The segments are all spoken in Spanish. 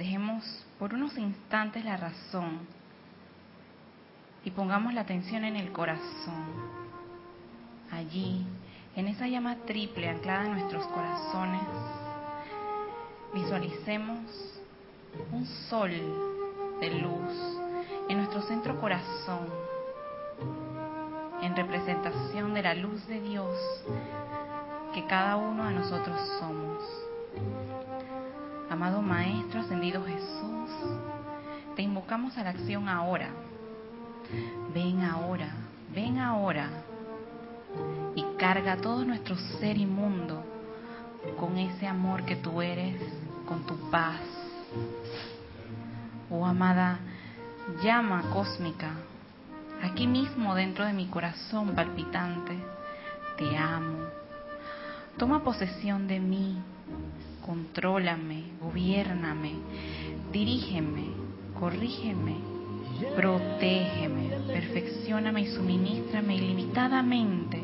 dejemos por unos instantes la razón y pongamos la atención en el corazón. Allí, en esa llama triple anclada en nuestros corazones, visualicemos un sol de luz en nuestro centro corazón, en representación de la luz de Dios que cada uno de nosotros somos. Amado Maestro Ascendido Jesús, te invocamos a la acción ahora. Ven ahora, ven ahora y carga todo nuestro ser inmundo con ese amor que tú eres, con tu paz. Oh amada llama cósmica, aquí mismo dentro de mi corazón palpitante, te amo. Toma posesión de mí, contrólame, gobiername, dirígeme, corrígeme, protégeme, perfeccioname y suministrame ilimitadamente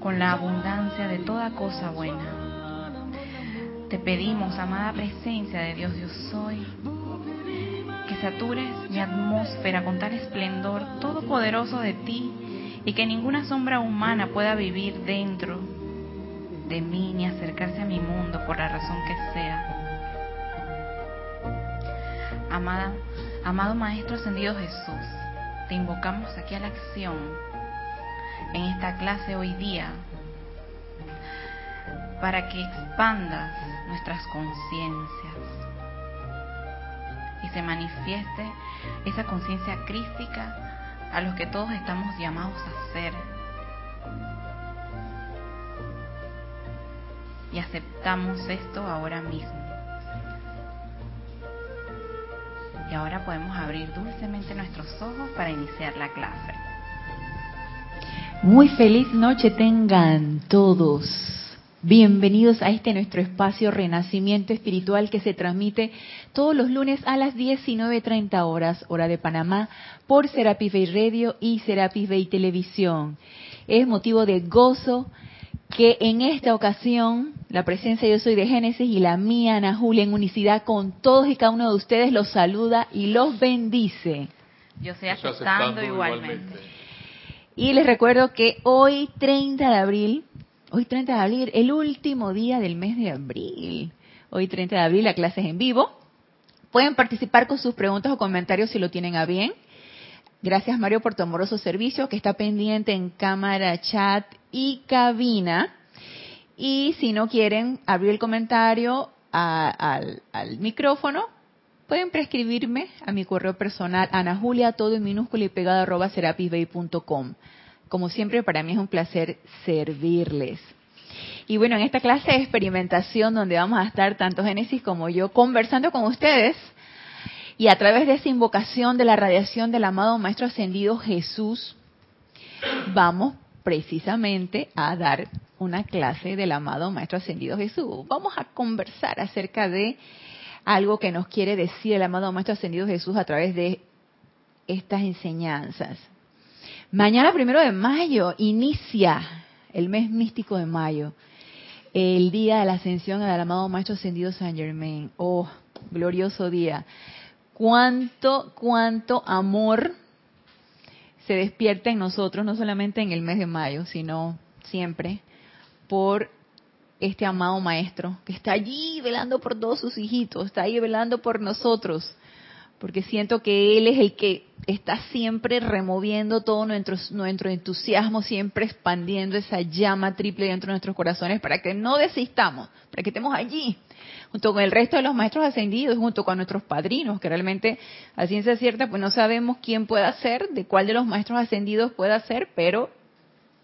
con la abundancia de toda cosa buena. Te pedimos, amada presencia de Dios yo soy, que satures mi atmósfera con tal esplendor todopoderoso de ti y que ninguna sombra humana pueda vivir dentro de mí ni acercarse a mi mundo por la razón que sea. Amada, amado Maestro Ascendido Jesús, te invocamos aquí a la acción en esta clase hoy día para que expandas nuestras conciencias y se manifieste esa conciencia crística a los que todos estamos llamados a ser. Y aceptamos esto ahora mismo. Y ahora podemos abrir dulcemente nuestros ojos para iniciar la clase. Muy feliz noche tengan todos. Bienvenidos a este nuestro espacio Renacimiento Espiritual que se transmite todos los lunes a las 19.30 horas, hora de Panamá, por Serapis Bay Radio y Serapis Bay Televisión. Es motivo de gozo que en esta ocasión la presencia yo soy de Génesis y la mía Ana Julia en unicidad con todos y cada uno de ustedes los saluda y los bendice. Yo estoy aceptando, igualmente. Y les recuerdo que hoy 30 de abril Hoy 30 de abril, el último día del mes de abril. Hoy 30 de abril la clase es en vivo. Pueden participar con sus preguntas o comentarios si lo tienen a bien. Gracias Mario por tu amoroso servicio que está pendiente en cámara, chat y cabina. Y si no quieren abrir el comentario al, micrófono, pueden prescribirme a mi correo personal, Ana Julia, todo en minúscula y pegado arroba serapisbay.com. Como siempre, para mí es un placer servirles. Y bueno, en esta clase de experimentación donde vamos a estar tanto Génesis como yo conversando con ustedes y a través de esa invocación de la radiación del amado Maestro Ascendido Jesús, vamos precisamente a dar una clase del amado Maestro Ascendido Jesús. Vamos a conversar acerca de algo que nos quiere decir el amado Maestro Ascendido Jesús a través de estas enseñanzas. Mañana, primero de mayo, inicia el mes místico de mayo, el día de la ascensión del amado Maestro Ascendido San Germain. Oh, glorioso día. Cuánto, cuánto amor se despierta en nosotros, no solamente en el mes de mayo, sino siempre, por este amado Maestro que está allí velando por todos sus hijitos, está ahí velando por nosotros porque siento que Él es el que está siempre removiendo todo nuestro, nuestro entusiasmo, siempre expandiendo esa llama triple dentro de nuestros corazones para que no desistamos, para que estemos allí, junto con el resto de los maestros ascendidos, junto con nuestros padrinos, que realmente a ciencia cierta pues no sabemos quién pueda ser, de cuál de los maestros ascendidos pueda ser, pero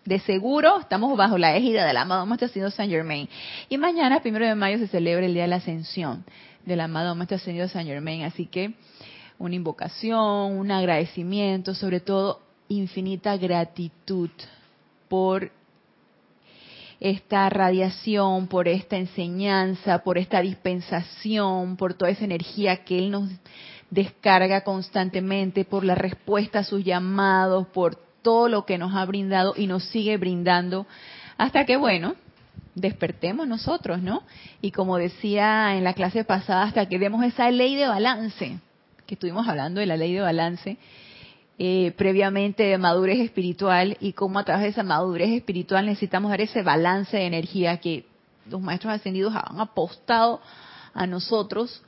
de seguro estamos bajo la égida del amado Maestro San Germain. Y mañana, primero de mayo, se celebra el Día de la Ascensión del amado Maestro Ascendido San Germain. Así que una invocación, un agradecimiento, sobre todo infinita gratitud por esta radiación, por esta enseñanza, por esta dispensación, por toda esa energía que Él nos descarga constantemente, por la respuesta a sus llamados, por todo lo que nos ha brindado y nos sigue brindando, hasta que, bueno, despertemos nosotros, ¿no? Y como decía en la clase pasada, hasta que demos esa ley de balance, que estuvimos hablando de la ley de balance, eh, previamente de madurez espiritual y cómo a través de esa madurez espiritual necesitamos dar ese balance de energía que los maestros ascendidos han apostado a nosotros,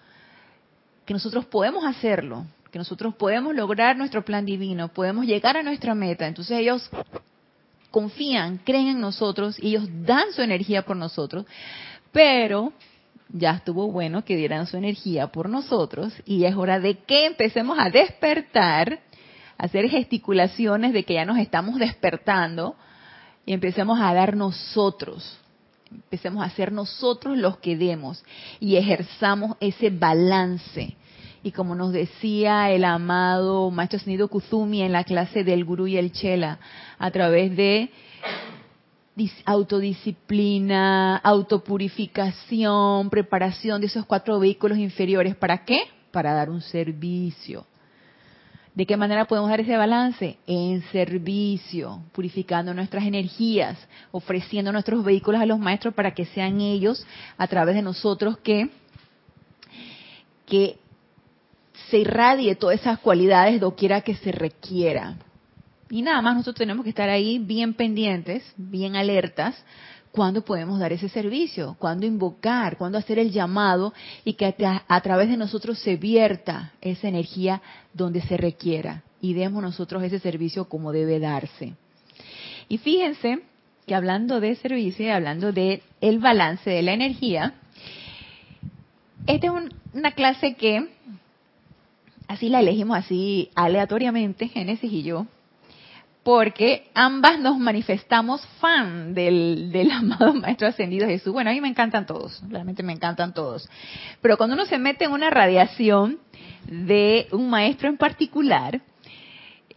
que nosotros podemos hacerlo, que nosotros podemos lograr nuestro plan divino, podemos llegar a nuestra meta. Entonces ellos confían, creen en nosotros y ellos dan su energía por nosotros, pero ya estuvo bueno que dieran su energía por nosotros y es hora de que empecemos a despertar hacer gesticulaciones de que ya nos estamos despertando y empecemos a dar nosotros, empecemos a ser nosotros los que demos y ejerzamos ese balance. Y como nos decía el amado Maestro Senido Kuzumi en la clase del Gurú y el Chela, a través de autodisciplina, autopurificación, preparación de esos cuatro vehículos inferiores. ¿Para qué? Para dar un servicio. ¿De qué manera podemos dar ese balance? En servicio, purificando nuestras energías, ofreciendo nuestros vehículos a los maestros para que sean ellos, a través de nosotros, que, que se irradie todas esas cualidades doquiera que se requiera. Y nada más nosotros tenemos que estar ahí bien pendientes, bien alertas, cuándo podemos dar ese servicio, cuándo invocar, cuándo hacer el llamado y que a, través de nosotros se vierta esa energía donde se requiera y demos nosotros ese servicio como debe darse. Y fíjense que hablando de servicio y hablando de el balance de la energía, esta es una clase que así la elegimos así aleatoriamente, Génesis y yo, porque ambas nos manifestamos fan del, amado Maestro Ascendido Jesús. Bueno, a mí me encantan todos, realmente me encantan todos. Pero cuando uno se mete en una radiación de un maestro en particular,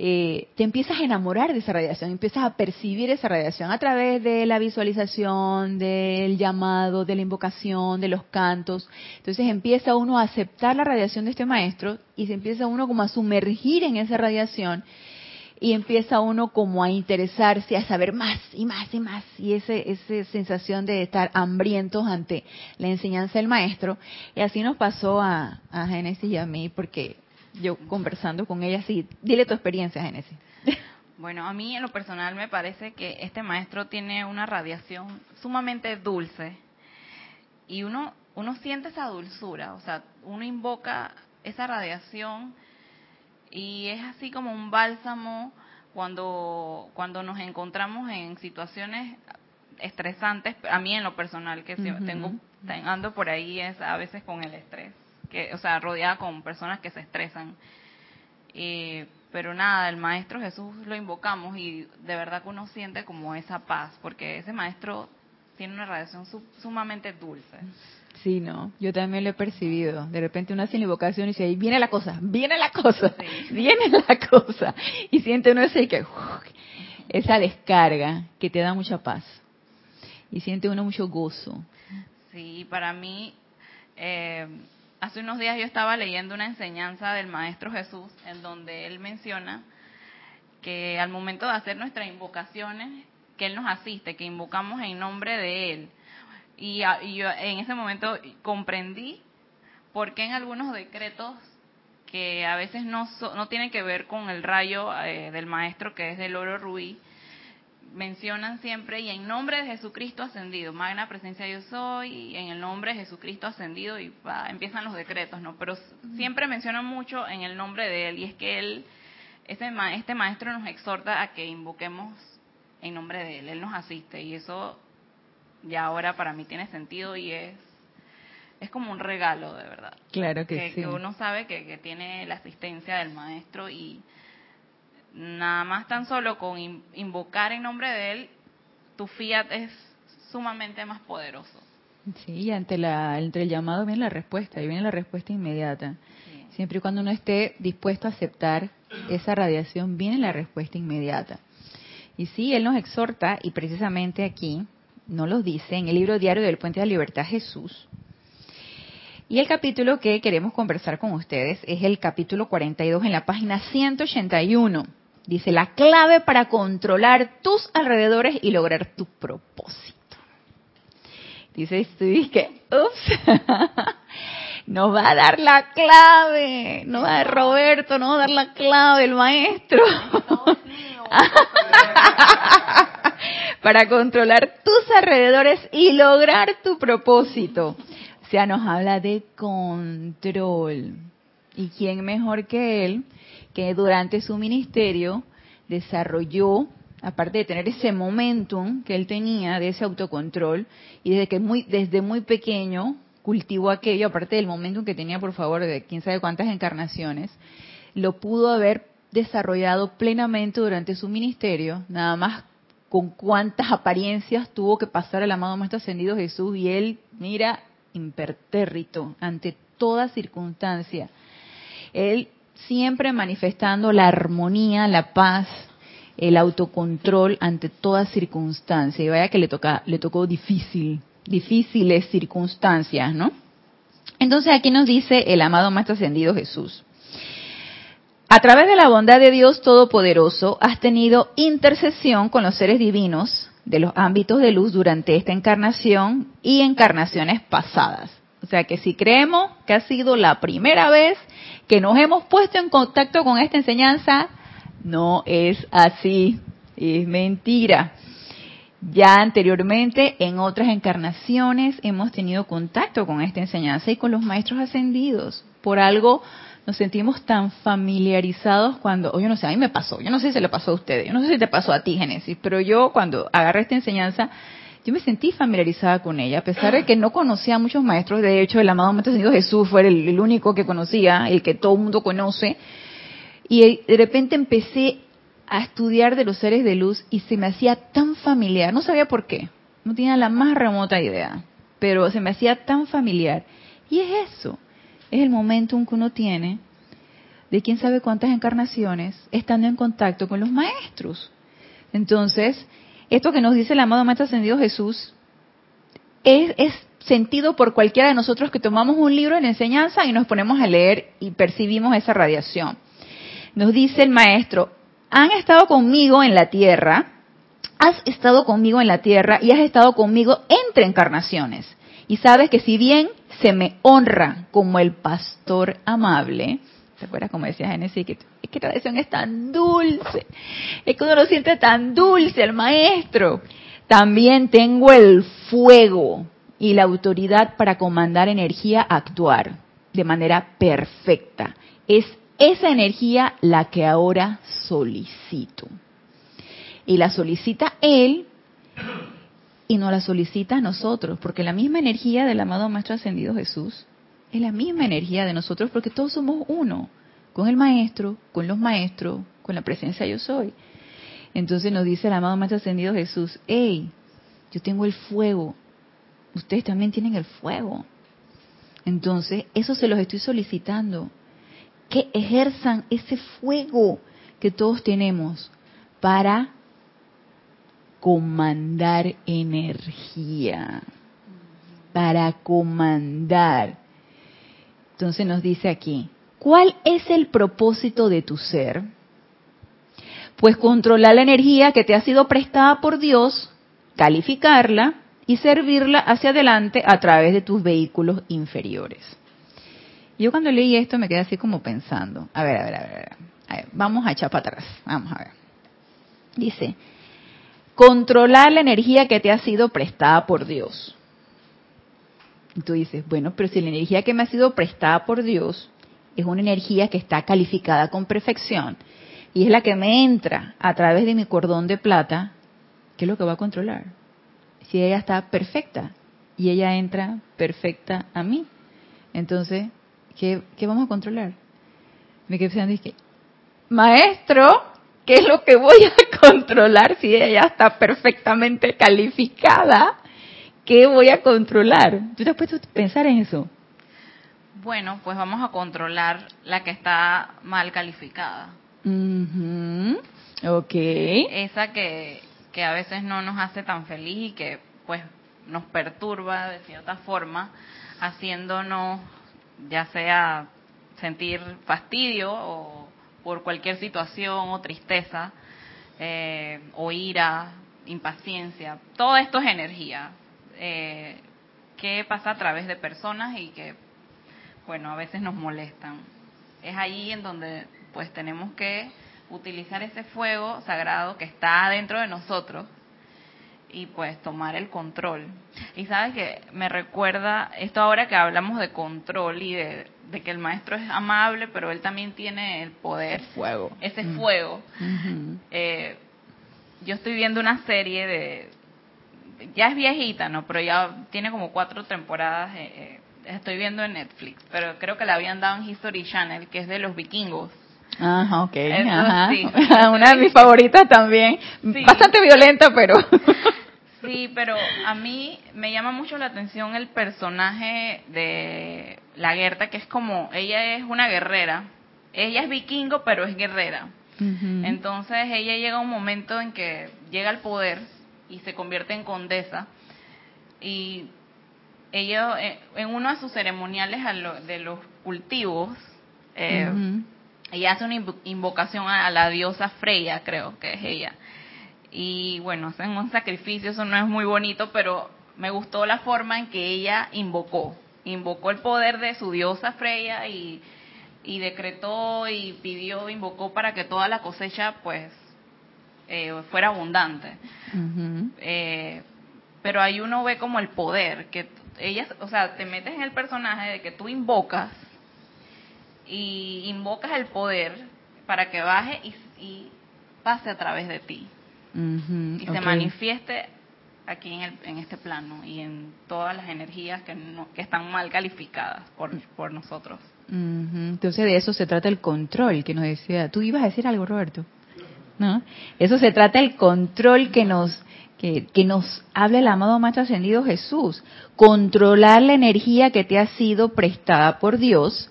eh, te empiezas a enamorar de esa radiación, empiezas a percibir esa radiación a través de la visualización, del llamado, de la invocación, de los cantos. Entonces empieza uno a aceptar la radiación de este maestro y se empieza uno como a sumergir en esa radiación y empieza uno como a interesarse, a saber más y más y más, y ese, esa sensación de estar hambrientos ante la enseñanza del maestro. Y así nos pasó a, a Génesis y a mí, porque yo conversando con ella, sí, dile tu experiencia, Génesis. Bueno, a mí en lo personal me parece que este maestro tiene una radiación sumamente dulce y uno uno siente esa dulzura, o sea, uno invoca esa radiación y es así como un bálsamo cuando cuando nos encontramos en situaciones estresantes. A mí en lo personal que tengo ando por ahí es a veces con el estrés que o sea rodeada con personas que se estresan pero nada el maestro Jesús lo invocamos y de verdad que uno siente como esa paz porque ese maestro tiene una radiación sumamente dulce Sí, no, yo también lo he percibido. De repente uno hace la invocación y dice, ahí viene la cosa, viene la cosa, viene la cosa. Y siente uno ese que, esa descarga que te da mucha paz. Y siente uno mucho gozo. Sí, para mí, eh, hace unos días yo estaba leyendo una enseñanza del Maestro Jesús en donde él menciona que al momento de hacer nuestras invocaciones, que Él nos asiste, que invocamos en nombre de Él. Y, yo en ese momento comprendí por qué en algunos decretos que a veces no, no tienen que ver con el rayo eh, del maestro que es del oro rubí, mencionan siempre y en nombre de Jesucristo ascendido, magna presencia yo soy, y en el nombre de Jesucristo ascendido y empiezan los decretos, ¿no? Pero siempre mencionan mucho en el nombre de él y es que él, este, este maestro nos exhorta a que invoquemos en nombre de él, él nos asiste y eso y ahora para mí tiene sentido y es es como un regalo de verdad. Claro que, sí. Que uno sabe que, tiene la asistencia del maestro y nada más tan solo con invocar en nombre de él, tu fiat es sumamente más poderoso. Sí, y ante, la, entre el llamado viene la respuesta, y viene la respuesta inmediata. Siempre y cuando uno esté dispuesto a aceptar esa radiación, viene la respuesta inmediata. Y sí, Él nos exhorta, y precisamente aquí, no los dice en el libro diario del Puente de la Libertad Jesús. Y el capítulo que queremos conversar con ustedes es el capítulo 42 en la página 181. Dice, la clave para controlar tus alrededores y lograr tu propósito. Dices tú, que, ups, nos va a dar la clave, no va a dar Roberto, no va a dar la clave el maestro. Para controlar tus alrededores y lograr tu propósito. O sea, nos habla de control. ¿Y quién mejor que él, que durante su ministerio desarrolló, aparte de tener ese momentum que él tenía de ese autocontrol, y desde que muy, desde muy pequeño cultivó aquello, aparte del momentum que tenía, por favor, de quién sabe cuántas encarnaciones, lo pudo haber desarrollado plenamente durante su ministerio, nada más con cuántas apariencias tuvo que pasar el amado Maestro Ascendido Jesús y él, mira, impertérrito ante toda circunstancia. Él siempre manifestando la armonía, la paz, el autocontrol ante toda circunstancia. Y vaya que le toca, le tocó difícil, difíciles circunstancias, ¿no? Entonces aquí nos dice el amado Maestro Ascendido Jesús. A través de la bondad de Dios Todopoderoso, has tenido intercesión con los seres divinos de los ámbitos de luz durante esta encarnación y encarnaciones pasadas. O sea que si creemos que ha sido la primera vez que nos hemos puesto en contacto con esta enseñanza, no es así, es mentira. Ya anteriormente, en otras encarnaciones, hemos tenido contacto con esta enseñanza y con los maestros ascendidos. Por algo nos sentimos tan familiarizados cuando, o yo no sé, a mí me pasó, yo no sé si le pasó a ustedes, yo no sé si te pasó a ti, Génesis, pero yo cuando agarré esta enseñanza, yo me sentí familiarizada con ella, a pesar de que no conocía a muchos maestros, de hecho el amado Maestro Señor Jesús fue el, único que conocía, el que todo el mundo conoce, y de repente empecé a estudiar de los seres de luz y se me hacía tan familiar, no sabía por qué, no tenía la más remota idea, pero se me hacía tan familiar. Y es eso, es el momentum que uno tiene de quién sabe cuántas encarnaciones estando en contacto con los maestros. Entonces, esto que nos dice el amado Maestro Ascendido Jesús es, es sentido por cualquiera de nosotros que tomamos un libro de enseñanza y nos ponemos a leer y percibimos esa radiación. Nos dice el Maestro, han estado conmigo en la tierra, has estado conmigo en la tierra y has estado conmigo entre encarnaciones. Y sabes que si bien se me honra como el pastor amable. ¿Te acuerdas como decía Génesis? Que, es que tradición es tan dulce. Es que uno lo siente tan dulce, el maestro. También tengo el fuego y la autoridad para comandar energía a actuar de manera perfecta. Es esa energía la que ahora solicito. Y la solicita él y nos la solicita a nosotros, porque la misma energía del amado Maestro Ascendido Jesús es la misma energía de nosotros, porque todos somos uno, con el Maestro, con los Maestros, con la presencia yo soy. Entonces nos dice el amado Maestro Ascendido Jesús, hey, yo tengo el fuego, ustedes también tienen el fuego. Entonces, eso se los estoy solicitando, que ejerzan ese fuego que todos tenemos para comandar energía, para comandar. Entonces nos dice aquí, ¿cuál es el propósito de tu ser? Pues controlar la energía que te ha sido prestada por Dios, calificarla y servirla hacia adelante a través de tus vehículos inferiores. Yo cuando leí esto me quedé así como pensando, a ver, a ver, a ver, a ver, vamos a echar para atrás, vamos a ver. Dice, controlar la energía que te ha sido prestada por Dios. Y tú dices, bueno, pero si la energía que me ha sido prestada por Dios es una energía que está calificada con perfección y es la que me entra a través de mi cordón de plata, ¿qué es lo que va a controlar? Si ella está perfecta y ella entra perfecta a mí, entonces, ¿qué, vamos a controlar? Me quedé pensando, dije, maestro, ¿qué es lo que voy a controlar si ella está perfectamente calificada? ¿Qué voy a controlar? ¿Tú te has puesto a pensar en eso? Bueno, pues vamos a controlar la que está mal calificada. Ok. Esa que, que a veces no nos hace tan feliz y que pues nos perturba de cierta forma, haciéndonos ya sea sentir fastidio o por cualquier situación o tristeza eh, o ira, impaciencia. Todo esto es energía. Eh, que pasa a través de personas y que, bueno, a veces nos molestan. Es ahí en donde pues tenemos que utilizar ese fuego sagrado que está dentro de nosotros y pues tomar el control. Y sabes que me recuerda esto ahora que hablamos de control y de, que el maestro es amable, pero él también tiene el poder, fuego. ese fuego. Eh, yo estoy viendo una serie de, ya es viejita, ¿no? Pero ya tiene como cuatro temporadas. Eh, eh, estoy viendo en Netflix, pero creo que la habían dado en History Channel, que es de los vikingos. Ajá, ok. Una de mis favoritas también. Bastante violenta, pero. sí, pero a mí me llama mucho la atención el personaje de la Gerta, que es como, ella es una guerrera. Ella es vikingo, pero es guerrera. Entonces ella llega a un momento en que llega al poder y se convierte en condesa. Y ella, eh, en uno de sus ceremoniales de los cultivos, eh, ella hace una invocación a, la diosa Freya, creo que es ella. Y bueno, hacen un sacrificio, eso no es muy bonito, pero me gustó la forma en que ella invocó. Invocó el poder de su diosa Freya y, decretó y pidió, invocó para que toda la cosecha pues eh, fuera abundante. Eh, pero ahí uno ve como el poder, que ella, o sea, te metes en el personaje de que tú invocas y invocas el poder para que baje y, pase a través de ti y se manifieste aquí en, el, en este plano y en todas las energías que, que están mal calificadas por, por nosotros. Entonces de eso se trata el control que nos decía. Tú ibas a decir algo, Roberto. ¿No? Eso se trata el control que nos que, que, nos habla el amado Maestro Ascendido Jesús. Controlar la energía que te ha sido prestada por Dios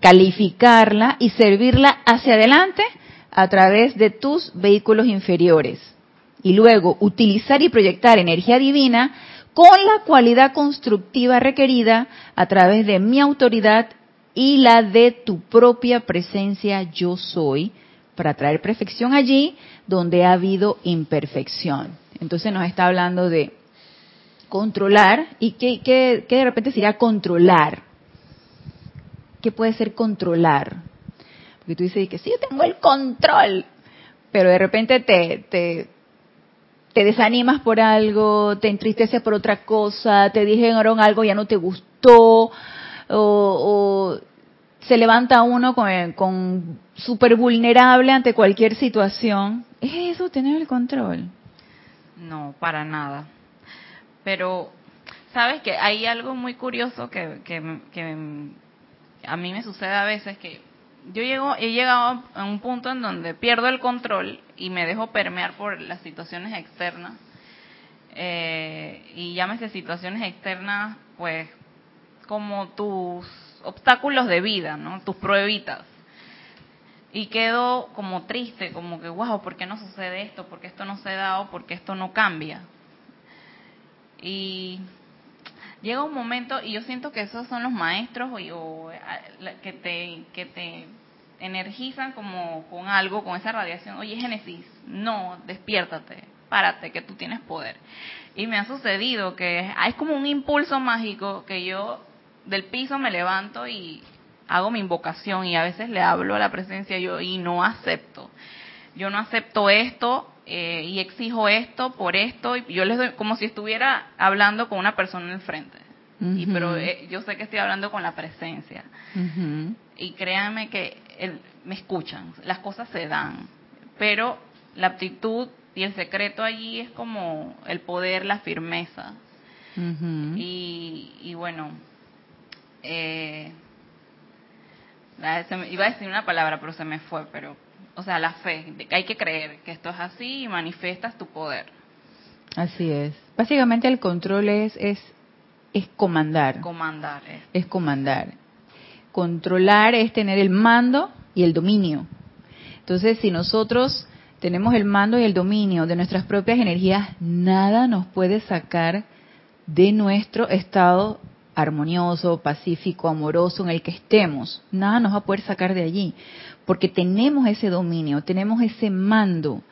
calificarla y servirla hacia adelante a través de tus vehículos inferiores. Y luego utilizar y proyectar energía divina con la cualidad constructiva requerida a través de mi autoridad y la de tu propia presencia yo soy, para traer perfección allí donde ha habido imperfección. Entonces nos está hablando de controlar y que, que de repente sería controlar que puede ser controlar. Porque tú dices que sí, yo tengo el control, pero de repente te, te, te desanimas por algo, te entristeces por otra cosa, te dijeron algo ya no te gustó, o, se levanta uno con, con súper vulnerable ante cualquier situación. ¿Es eso tener el control? No, para nada. Pero, ¿sabes que Hay algo muy curioso que, que, que a mí me sucede a veces que yo llego, he llegado a un punto en donde pierdo el control y me dejo permear por las situaciones externas. Eh, y llámese situaciones externas, pues, como tus obstáculos de vida, ¿no? Tus pruebitas. Y quedo como triste, como que, wow, ¿por qué no sucede esto? ¿Por qué esto no se da o por qué esto no cambia? Y llega un momento, y yo siento que esos son los maestros o, que, te, que te energizan como con algo, con esa radiación. Oye, Génesis, no, despiértate, párate, que tú tienes poder. Y me ha sucedido que hay como un impulso mágico que yo del piso me levanto y hago mi invocación y a veces le hablo a la presencia yo y no acepto. Yo no acepto esto, eh, y exijo esto por esto, y yo les doy como si estuviera hablando con una persona en el frente. y, pero eh, yo sé que estoy hablando con la presencia. Y créanme que me escuchan, las cosas se dan. Pero la aptitud y el secreto allí es como el poder, la firmeza. y, y, bueno, eh, iba a decir una palabra, pero se me fue, pero o sea, la fe, hay que creer que esto es así y manifiestas tu poder. Así es. Básicamente el control es es, es comandar. Comandar. Es. es comandar. Controlar es tener el mando y el dominio. Entonces, si nosotros tenemos el mando y el dominio de nuestras propias energías, nada nos puede sacar de nuestro estado armonioso, pacífico, amoroso en el que estemos. Nada nos va a poder sacar de allí porque tenemos ese dominio, tenemos ese mando.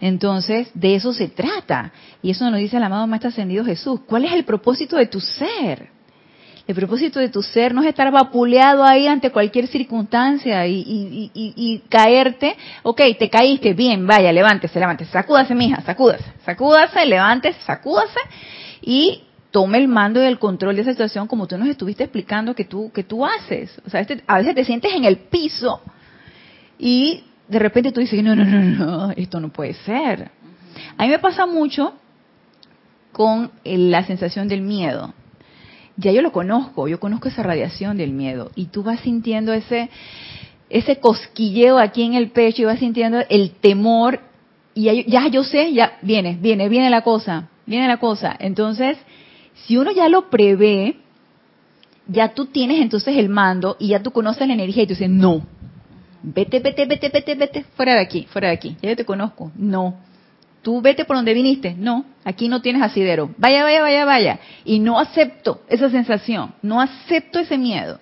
Entonces, de eso se trata. Y eso nos dice el amado Maestro Ascendido Jesús. ¿Cuál es el propósito de tu ser? El propósito de tu ser no es estar vapuleado ahí ante cualquier circunstancia y, caerte. Ok, te caíste, bien, vaya, levántese, levántese, sacúdase, mija, sacúdase, sacúdase, levántese, sacúdase y tome el mando y el control de esa situación como tú nos estuviste explicando que tú, que tú haces. O sea, este, a veces te sientes en el piso y de repente tú dices, no, no, no, no, esto no puede ser. A mí me pasa mucho con la sensación del miedo ya yo lo conozco, yo conozco esa radiación del miedo y tú vas sintiendo ese ese cosquilleo aquí en el pecho y vas sintiendo el temor y ya, yo sé, ya viene, viene, viene la cosa, viene la cosa. Entonces, si uno ya lo prevé, ya tú tienes entonces el mando y ya tú conoces la energía y tú dices, no, vete, vete, vete, vete, vete, fuera de aquí, fuera de aquí, ya yo te conozco, no tú vete por donde viniste. No, aquí no tienes asidero. Vaya, vaya, vaya, vaya. Y no acepto esa sensación, no acepto ese miedo.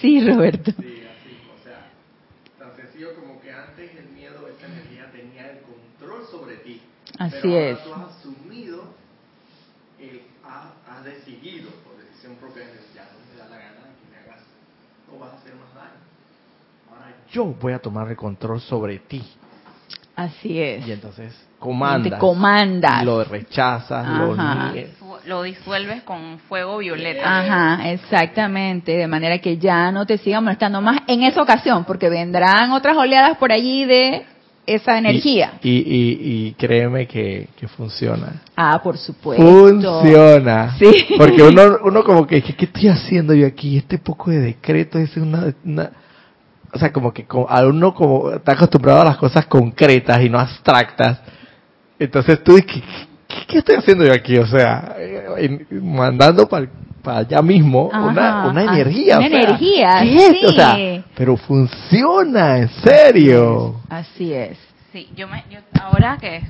Sí, Roberto. Sí, así, o sea, tan sencillo como que antes el miedo, esa energía tenía el control sobre ti. Así pero es. Ahora tú has asumido, el, has, decidido por decisión propia, ya no me da la gana que me hagas, no vas a hacer más daño. Ahora yo voy a tomar el control sobre ti. Así es. Y entonces comandas. Te comandas. Lo rechazas, lo niegues. Lo disuelves con fuego violeta. Ajá, exactamente. De manera que ya no te siga molestando más en esa ocasión, porque vendrán otras oleadas por allí de esa energía. Y, y, y, créeme que, que, funciona. Ah, por supuesto. Funciona. Sí. Porque uno, uno como que, ¿qué estoy haciendo yo aquí? Este poco de decreto es una, una o sea, como que a uno como está acostumbrado a las cosas concretas y no abstractas, entonces tú dices, ¿qué, estoy haciendo yo aquí? O sea, eh, mandando para allá mismo una, una energía. Una energía, sí. O sea, pero funciona, en serio. Así es. Sí, yo, me, yo ahora que,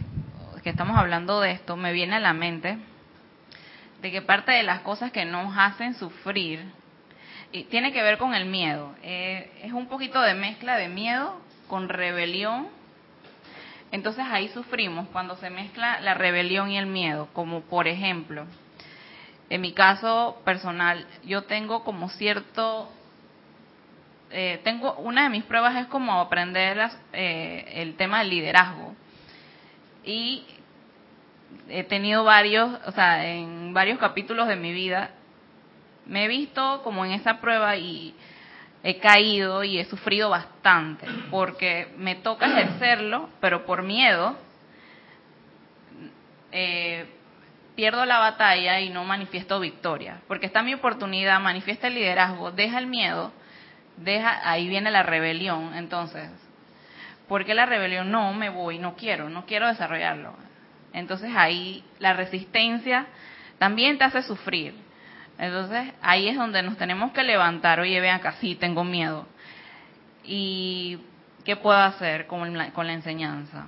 que estamos hablando de esto, me viene a la mente de que parte de las cosas que nos hacen sufrir y tiene que ver con el miedo. Eh, es un poquito de mezcla de miedo con rebelión. Entonces ahí sufrimos cuando se mezcla la rebelión y el miedo, como por ejemplo, en mi caso personal, yo tengo como cierto, eh, tengo una de mis pruebas es como aprender eh, el tema del liderazgo y he tenido varios, o sea, en varios capítulos de mi vida me he visto como en esa prueba y he caído y he sufrido bastante, porque me toca ejercerlo, pero por miedo eh, pierdo la batalla y no manifiesto victoria, porque está mi oportunidad, manifiesta el liderazgo, deja el miedo, deja ahí viene la rebelión, entonces, ¿por qué la rebelión? No, me voy, no quiero, no quiero desarrollarlo. Entonces ahí la resistencia también te hace sufrir entonces ahí es donde nos tenemos que levantar, oye, vean acá, sí, tengo miedo. ¿Y qué puedo hacer con, con la enseñanza?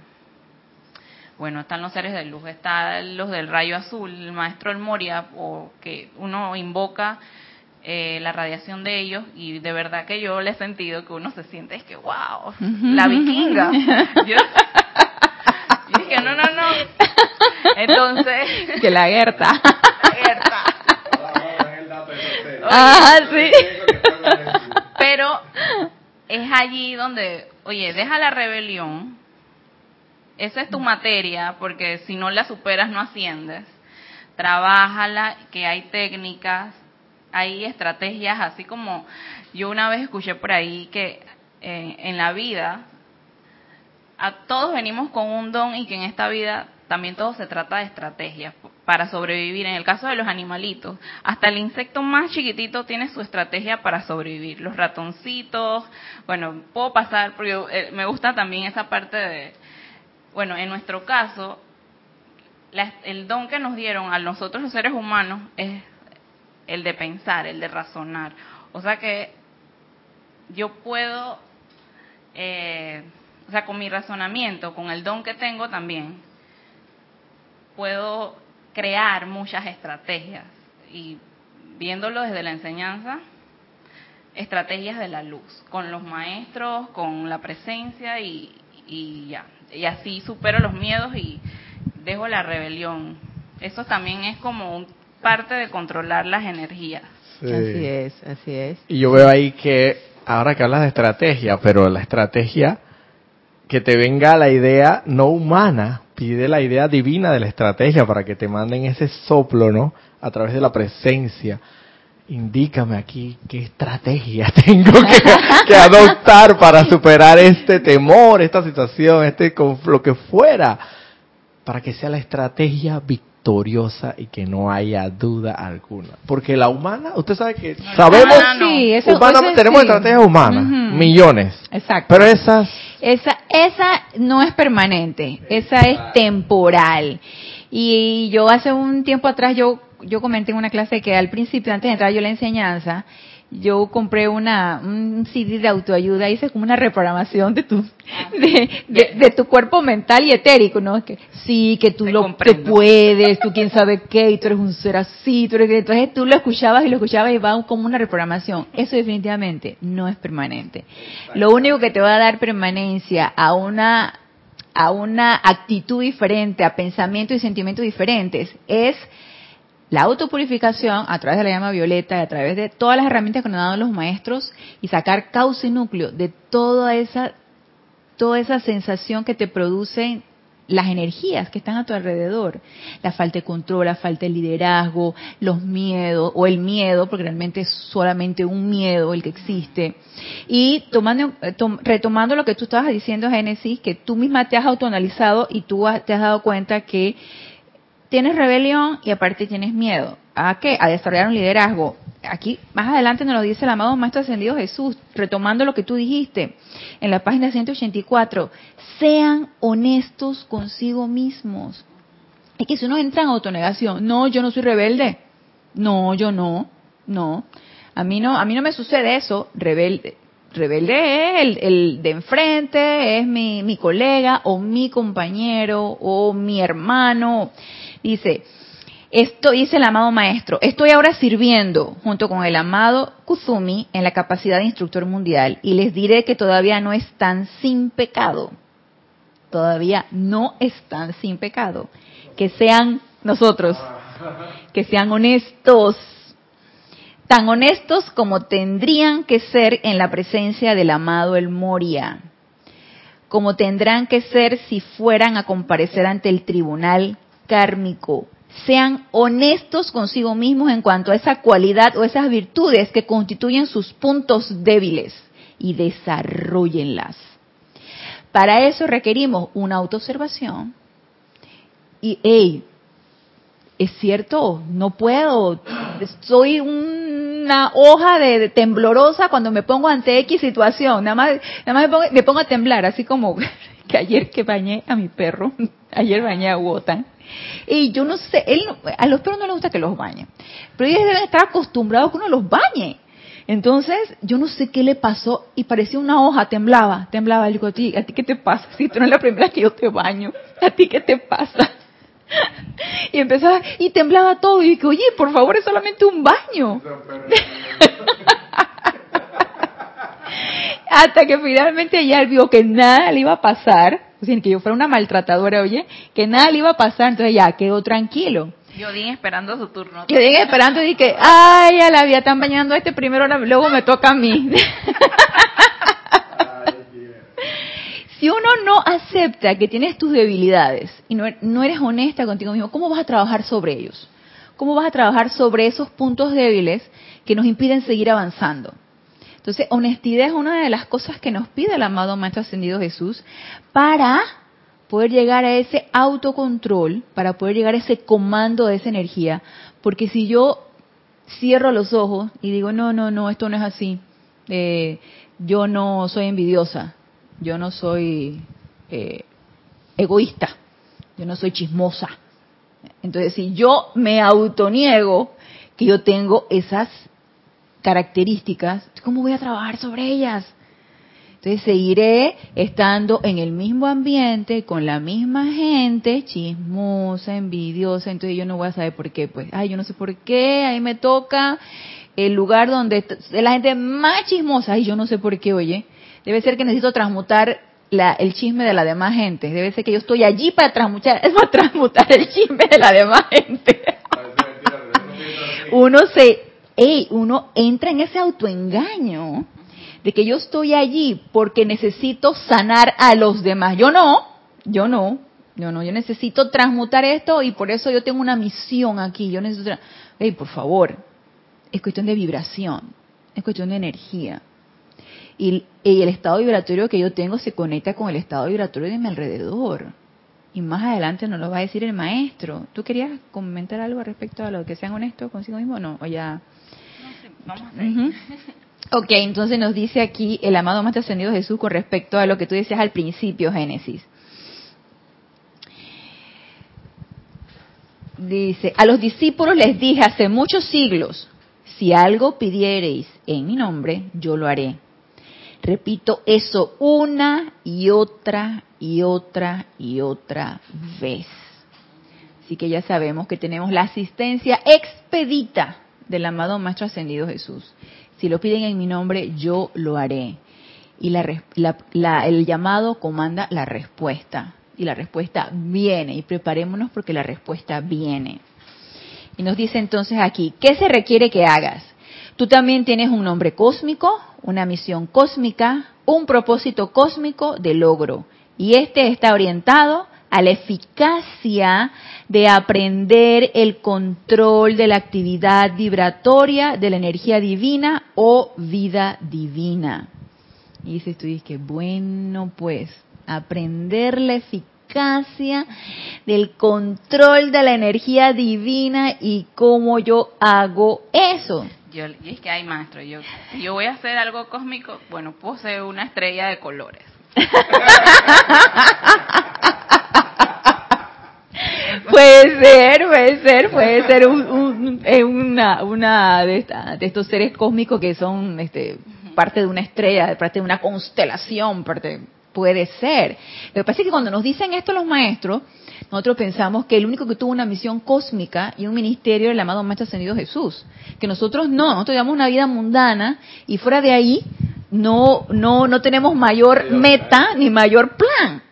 Bueno, están los seres de luz, están los del rayo azul, el maestro El Moria, o que uno invoca eh, la radiación de ellos y de verdad que yo le he sentido que uno se siente es que wow la vikinga yo, dije no no no entonces que la Gerta. La Gerta ah, sí. Pero es allí donde, oye, deja la rebelión. Esa es tu materia, porque si no la superas no asciendes. Trabájala, que hay técnicas, hay estrategias, así como yo una vez escuché por ahí que eh, en la vida a todos venimos con un don y que en esta vida también todo se trata de estrategias para sobrevivir. En el caso de los animalitos, hasta el insecto más chiquitito tiene su estrategia para sobrevivir. Los ratoncitos, bueno, puedo pasar, porque eh, me gusta también esa parte de, bueno, en nuestro caso, el don que nos dieron a nosotros los seres humanos es el de pensar, el de razonar. O sea que yo puedo, eh, o sea, con mi razonamiento, con el don que tengo también, puedo crear muchas estrategias y viéndolo desde la enseñanza, estrategias de la luz, con los maestros, con la presencia y, y ya. Y así supero los miedos y dejo la rebelión. Eso también es como un parte de controlar las energías. Así es, así es. Y yo veo ahí que, ahora que hablas de estrategia, pero la estrategia, que te venga la idea no humana, pide la idea divina de la estrategia para que te manden ese soplo, ¿no? A través de la presencia. Indícame aquí qué estrategia tengo que, adoptar para superar este temor, esta situación, este lo que fuera, para que sea la estrategia victoriosa y que no haya duda alguna. Porque la humana, usted sabe que sabemos, sí, eso, tenemos estrategias humanas, millones. Exacto. Pero esas... Esa, esa no es permanente, esa es temporal. Y yo hace un tiempo atrás, yo, yo comenté en una clase que al principio, antes de entrar yo la enseñanza, yo compré una un CD de autoayuda, hice como una reprogramación de tu de, tu cuerpo mental y etérico, ¿no? Que sí, que tú lo puedes, tú quién sabe qué, y tú eres un ser así, tú eres entonces tú lo escuchabas y lo escuchabas y va como una reprogramación. Eso definitivamente no es permanente. Lo único que te va a dar permanencia a una a una actitud diferente, a pensamientos y sentimientos diferentes es la autopurificación a través de la llama violeta a través de todas las herramientas que nos han dado los maestros y sacar causa y núcleo de toda esa, toda esa sensación que te producen las energías que están a tu alrededor, la falta de control, la falta de liderazgo, los miedos o el miedo, porque realmente es solamente un miedo el que existe. Y tomando, eh, retomando lo que tú estabas diciendo, Génesis, que tú misma te has autoanalizado y tú te has dado cuenta que tienes rebelión y aparte tienes miedo. ¿A qué? A desarrollar un liderazgo. Aquí, más adelante nos lo dice el amado Maestro Ascendido Jesús, retomando lo que tú dijiste en la página 184. Sean honestos consigo mismos. Es que si uno entra en autonegación, no, yo no soy rebelde. No, yo no. No. A mí no, a mí no me sucede eso. Rebelde, rebelde es el, el, de enfrente, es mi, mi colega o mi compañero o mi hermano. Dice, esto dice el amado maestro, estoy ahora sirviendo junto con el amado Kuzumi en la capacidad de instructor mundial y les diré que todavía no están sin pecado. Todavía no están sin pecado. Que sean nosotros, que sean honestos, tan honestos como tendrían que ser en la presencia del amado El Moria, como tendrán que ser si fueran a comparecer ante el tribunal kármico. Sean honestos consigo mismos en cuanto a esa cualidad o esas virtudes que constituyen sus puntos débiles y desarrollenlas. Para eso requerimos una autoobservación y, hey, es cierto, no puedo, soy una hoja de, temblorosa cuando me pongo ante X situación, nada más, nada más me, pongo, me pongo a temblar, así como que ayer que bañé a mi perro, ayer bañé a Wotan, y yo no sé, él, a los perros no les gusta que los bañen, pero ellos deben estar acostumbrados a que uno los bañe. Entonces, yo no sé qué le pasó y parecía una hoja, temblaba, temblaba. Yo digo, ¿a ti, ¿a ti qué te pasa? Si tú no es la primera que yo te baño, ¿a ti qué te pasa? Y empezaba, y temblaba todo. Y dije, oye, por favor, es solamente un baño. Hasta que finalmente ella vio que nada le iba a pasar, que yo fuera una maltratadora, oye, que nada le iba a pasar, entonces ya quedó tranquilo. Yo dije esperando su turno. Yo dije esperando y dije, ay, ya la vida están bañando este primero, luego me toca a mí. si uno no acepta que tienes tus debilidades y no, no eres honesta contigo mismo, ¿cómo vas a trabajar sobre ellos? ¿Cómo vas a trabajar sobre esos puntos débiles que nos impiden seguir avanzando? Entonces, honestidad es una de las cosas que nos pide el amado Maestro Ascendido Jesús para poder llegar a ese autocontrol, para poder llegar a ese comando de esa energía. Porque si yo cierro los ojos y digo, no, no, no, esto no es así, eh, yo no soy envidiosa, yo no soy eh, egoísta, yo no soy chismosa. Entonces, si yo me autoniego que yo tengo esas características, ¿cómo voy a trabajar sobre ellas? Entonces seguiré estando en el mismo ambiente, con la misma gente, chismosa, envidiosa, entonces yo no voy a saber por qué, pues, ay, yo no sé por qué, ahí me toca el lugar donde la gente más chismosa, y yo no sé por qué, oye, debe ser que necesito transmutar la, el chisme de la demás gente. Debe ser que yo estoy allí para transmutar, es para transmutar el chisme de la demás gente. uno se, hey, uno entra en ese autoengaño de que yo estoy allí porque necesito sanar a los demás. Yo no, yo no, yo no, yo necesito transmutar esto y por eso yo tengo una misión aquí. Yo necesito, hey, por favor, es cuestión de vibración, es cuestión de energía. Y, el estado vibratorio que yo tengo se conecta con el estado vibratorio de mi alrededor. Y más adelante nos lo va a decir el maestro. ¿Tú querías comentar algo respecto a lo que sean honestos consigo mismo no? O ya. Vamos a Ok, entonces nos dice aquí el amado Maestro Ascendido Jesús con respecto a lo que tú decías al principio, Génesis. Dice, a los discípulos les dije hace muchos siglos, si algo pidiereis en mi nombre, yo lo haré. Repito eso una y otra y otra y otra vez. Así que ya sabemos que tenemos la asistencia expedita del amado Maestro Ascendido Jesús. Si lo piden en mi nombre, yo lo haré. Y la, el llamado comanda la respuesta. Y la respuesta viene. Y preparémonos porque la respuesta viene. Y nos dice entonces aquí, ¿qué se requiere que hagas? Tú también tienes un nombre cósmico, una misión cósmica, un propósito cósmico de logro. Y este está orientado a la eficacia de aprender el control de la actividad vibratoria de la energía divina o vida divina. Y dices tú, dices que bueno, pues, aprender la eficacia del control de la energía divina y cómo yo hago eso. Yo, y es que hay maestro, yo, yo voy a hacer algo cósmico, bueno, puedo ser una estrella de colores. puede ser, puede ser, puede ser una, una de, de, estos seres cósmicos que son este, parte de una estrella, parte de una constelación, parte, puede ser. Lo que pasa es que cuando nos dicen esto los maestros, nosotros pensamos que el único que tuvo una misión cósmica y un ministerio era el amado Maestro Ascendido Jesús. Que nosotros no, nosotros llevamos una vida mundana y fuera de ahí no, no, no tenemos mayor meta ni mayor plan.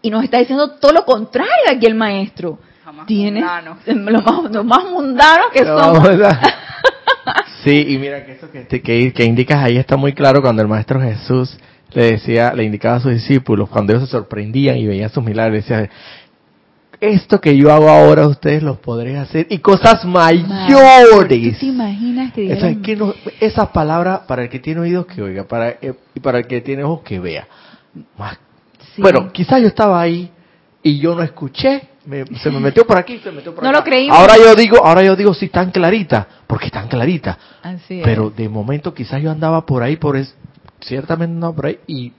Y nos está diciendo todo lo contrario aquí el maestro. Tiene lo más, lo más mundano que somos. sí, y mira que eso que, que, que indicas ahí está muy claro cuando el maestro Jesús le decía, le indicaba a sus discípulos, cuando ellos se sorprendían y veían sus milagros, decía, esto que yo hago ahora ustedes los podré hacer y cosas mayores. te imaginas que, Esa, que no, esa palabra para el que tiene oídos que oiga, para eh, y para el que tiene ojos que vea. Bueno, quizás yo estaba ahí y yo no escuché, se me metió por aquí, se me metió por no acá. lo creímos. Ahora yo digo, ahora yo digo sí tan clarita, porque tan clarita. Así Pero de momento quizás yo andaba por ahí por es, ciertamente no por ahí y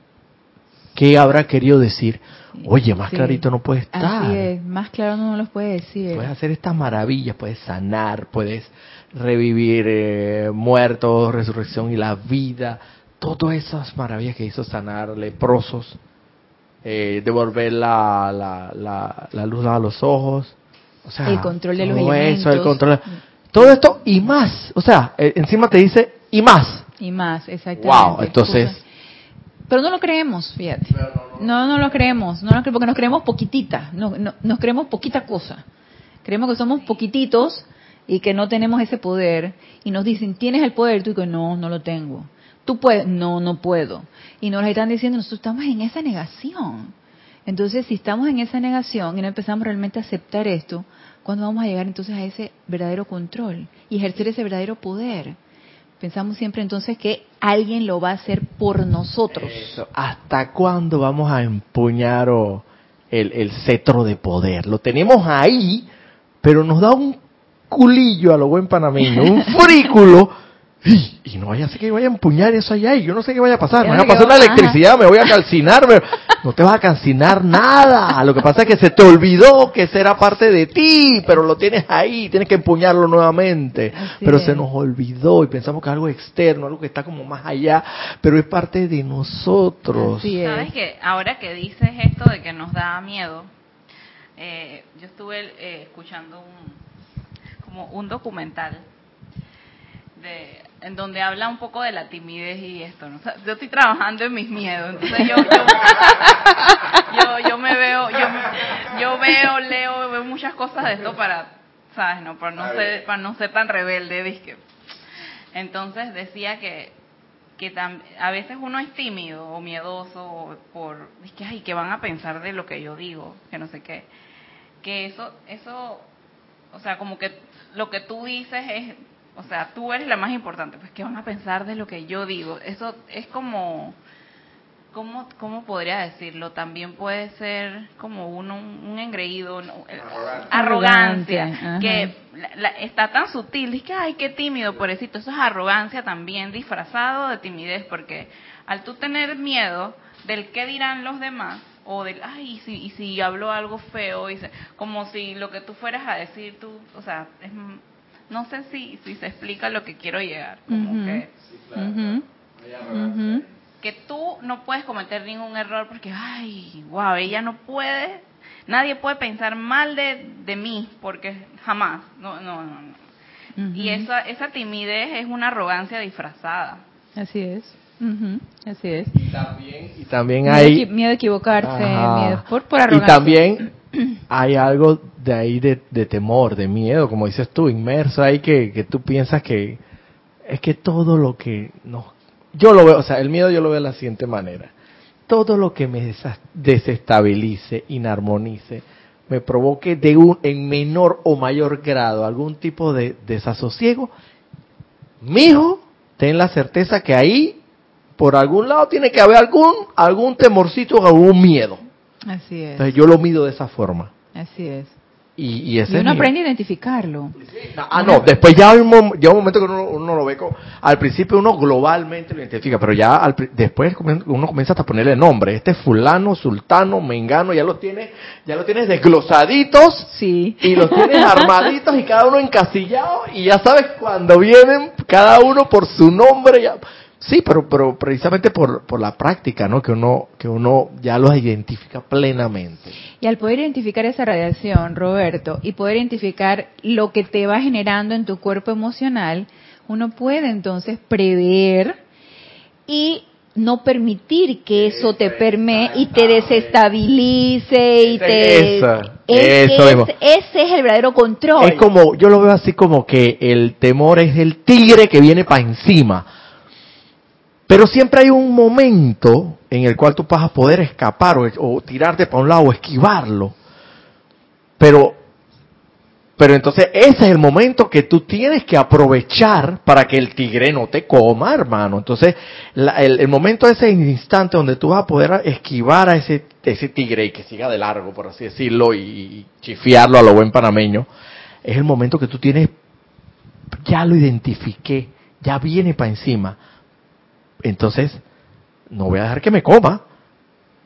qué habrá querido decir Oye, más clarito no puede estar. Así es, más claro no los puede decir. Puedes hacer estas maravillas, puedes sanar, puedes revivir eh, muertos, resurrección y la vida. Todas esas maravillas que hizo sanar leprosos, eh, devolver la, la, la, luz a los ojos. O sea, el control de los todo elementos. Eso, el control. Todo esto y más. O sea, eh, encima te dice y más. Y más, exactamente. Wow, entonces pero no lo creemos, fíjate. No, no lo creemos, no lo creemos porque nos creemos poquitita, no, nos creemos poquita cosa. Creemos que somos poquititos y que no tenemos ese poder. Y nos dicen, ¿tienes el poder? Tú dices, no, no lo tengo. ¿Tú puedes? No, no puedo. Y nos están diciendo, nosotros estamos en esa negación. Entonces, si estamos en esa negación y no empezamos realmente a aceptar esto, ¿cuándo vamos a llegar entonces a ese verdadero control y ejercer ese verdadero poder? Pensamos siempre entonces que alguien lo va a hacer por nosotros. ¿Hasta cuándo vamos a empuñar el, el cetro de poder? Lo tenemos ahí, pero nos da un culillo a lo buen panameño, un frículo y, no vaya a ser que vaya a empuñar eso allá y yo no sé qué vaya a pasar. Me va a pasar la electricidad, me voy a calcinar. No te vas a calcinar nada. Lo que pasa es que se te olvidó que será parte de ti, pero lo tienes ahí, tienes que empuñarlo nuevamente. pero se nos olvidó y pensamos que es algo externo, algo que está como más allá, pero es parte de nosotros. Sabes que ahora que dices esto de que nos da miedo, eh, yo estuve eh, escuchando un, como un documental de en donde habla un poco de la timidez y esto. ¿no? O sea, yo estoy trabajando en mis miedos, entonces yo yo, yo, yo me veo, yo, yo veo, leo, veo muchas cosas de esto para, sabes, no, para no ser, para no ser tan rebelde, ¿viste? Entonces decía que que a veces uno es tímido o miedoso por es que ay que van a pensar de lo que yo digo que no sé qué que eso eso o sea como que lo que tú dices es o sea, tú eres la más importante, pues ¿qué van a pensar de lo que yo digo? Eso es como, ¿cómo, cómo podría decirlo? También puede ser como uno, un engreído, eh, arrogancia, que está tan sutil, es que, ay, qué tímido, pobrecito, eso es arrogancia también disfrazado de timidez, porque al tú tener miedo del qué dirán los demás, o del, ay, y si, y si hablo algo feo, y como si lo que tú fueras a decir, tú, o sea, es no sé si, si se explica lo que quiero llegar. Como que, que tú no puedes cometer ningún error porque, ay, wow, ella no puede, nadie puede pensar mal de, de mí porque jamás. No, no, no. Y esa, esa timidez es una arrogancia disfrazada. Así es. Así es. Y también, y también hay... Miedo, a equivocarse, miedo por, por arrogancia. Y también hay algo de ahí de, temor, de miedo, como dices tú, inmerso ahí que, que tú piensas que es que todo lo que no yo lo veo, o sea, el miedo yo lo veo de la siguiente manera. Todo lo que me desestabilice, inarmonice, me provoque de un en menor o mayor grado algún tipo de desasosiego, mijo, ten la certeza que ahí por algún lado tiene que haber algún algún temorcito o algún miedo. Así es. Entonces yo lo mido de esa forma. Así es. Y, ese uno aprende a identificarlo. Ah, no, después ya hay un, un momento que uno, lo ve, como, al principio uno globalmente lo identifica, pero ya después uno comienza hasta ponerle nombre. Este fulano, sultano, mengano, ya lo tienes, ya lo tienes desglosaditos. Sí. Y los tienes armaditos y cada uno encasillado y ya sabes cuando vienen cada uno por su nombre. Ya, Sí, pero, pero precisamente por, por la práctica, ¿no? Que uno, que uno ya los identifica plenamente. Y al poder identificar esa radiación, Roberto, y poder identificar lo que te va generando en tu cuerpo emocional, uno puede entonces prever y no permitir que eso te permee y te desestabilice y te... Eso, eso ese es el verdadero control. Es como, yo lo veo así como que el temor es el tigre que viene para encima pero siempre hay un momento en el cual tú vas a poder escapar o, tirarte para un lado o esquivarlo. Pero, pero entonces ese es el momento que tú tienes que aprovechar para que el tigre no te coma, hermano. Entonces, el, momento, ese instante donde tú vas a poder esquivar a ese, ese tigre y que siga de largo, por así decirlo, y, y chifiarlo a lo buen panameño, es el momento que tú tienes, ya lo identifiqué, ya viene para encima entonces no voy a dejar que me coma.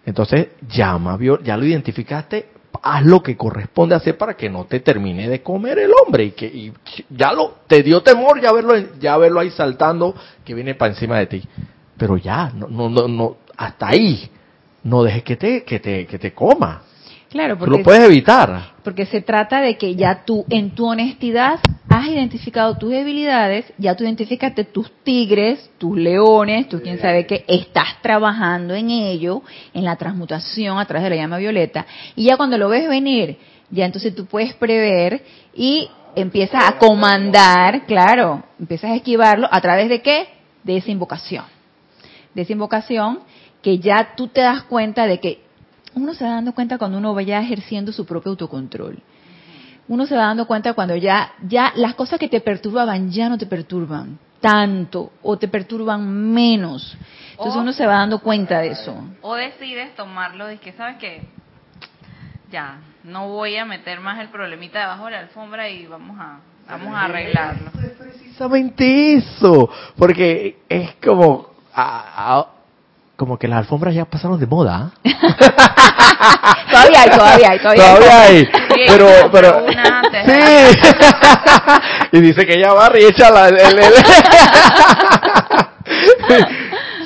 Entonces llama, ya lo identificaste, haz lo que corresponde hacer para que no te termine de comer el hombre y que ya lo te dio temor ya verlo ya verlo ahí saltando que viene para encima de ti. Pero ya no no no, no hasta ahí no dejes que te que te que te coma. Claro, porque lo puedes evitar. Porque se trata de que ya tú, en tu honestidad, has identificado tus debilidades, ya tú identificaste tus tigres, tus leones, tú quién sabe qué, estás trabajando en ello, en la transmutación a través de la llama violeta, y ya cuando lo ves venir, ya entonces tú puedes prever y empiezas a comandar, claro, empiezas a esquivarlo a través de qué? De esa invocación. De esa invocación que ya tú te das cuenta de que uno se va dando cuenta cuando uno vaya ejerciendo su propio autocontrol. Uno se va dando cuenta cuando ya, ya las cosas que te perturbaban ya no te perturban tanto o te perturban menos. Entonces uno se va dando cuenta de eso. O decides tomarlo de que, ¿sabes qué? Ya, no voy a meter más el problemita debajo de la alfombra y vamos a, vamos a arreglarlo. Es precisamente eso, porque es como... a, como que las alfombras ya pasaron de moda. todavía hay, todavía hay, todavía, hay. pero, pero, sí. y dice que ella va y echa la,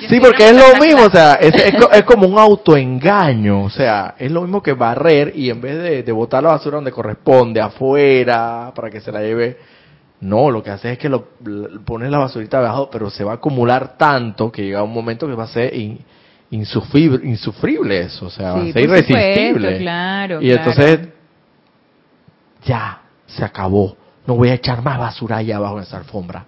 Sí, porque es lo mismo, o sea, es, es, como un autoengaño, o sea, es lo mismo que barrer y en vez de, de botar la basura donde corresponde, afuera, para que se la lleve, No, lo que hace es que lo, pones la basurita abajo, pero se va a acumular tanto que llega un momento que va a ser insufrible, insufrible eso, o sea, va a ser irresistible. claro, y entonces, ya, se acabó. No voy a echar más basura allá abajo en esa alfombra.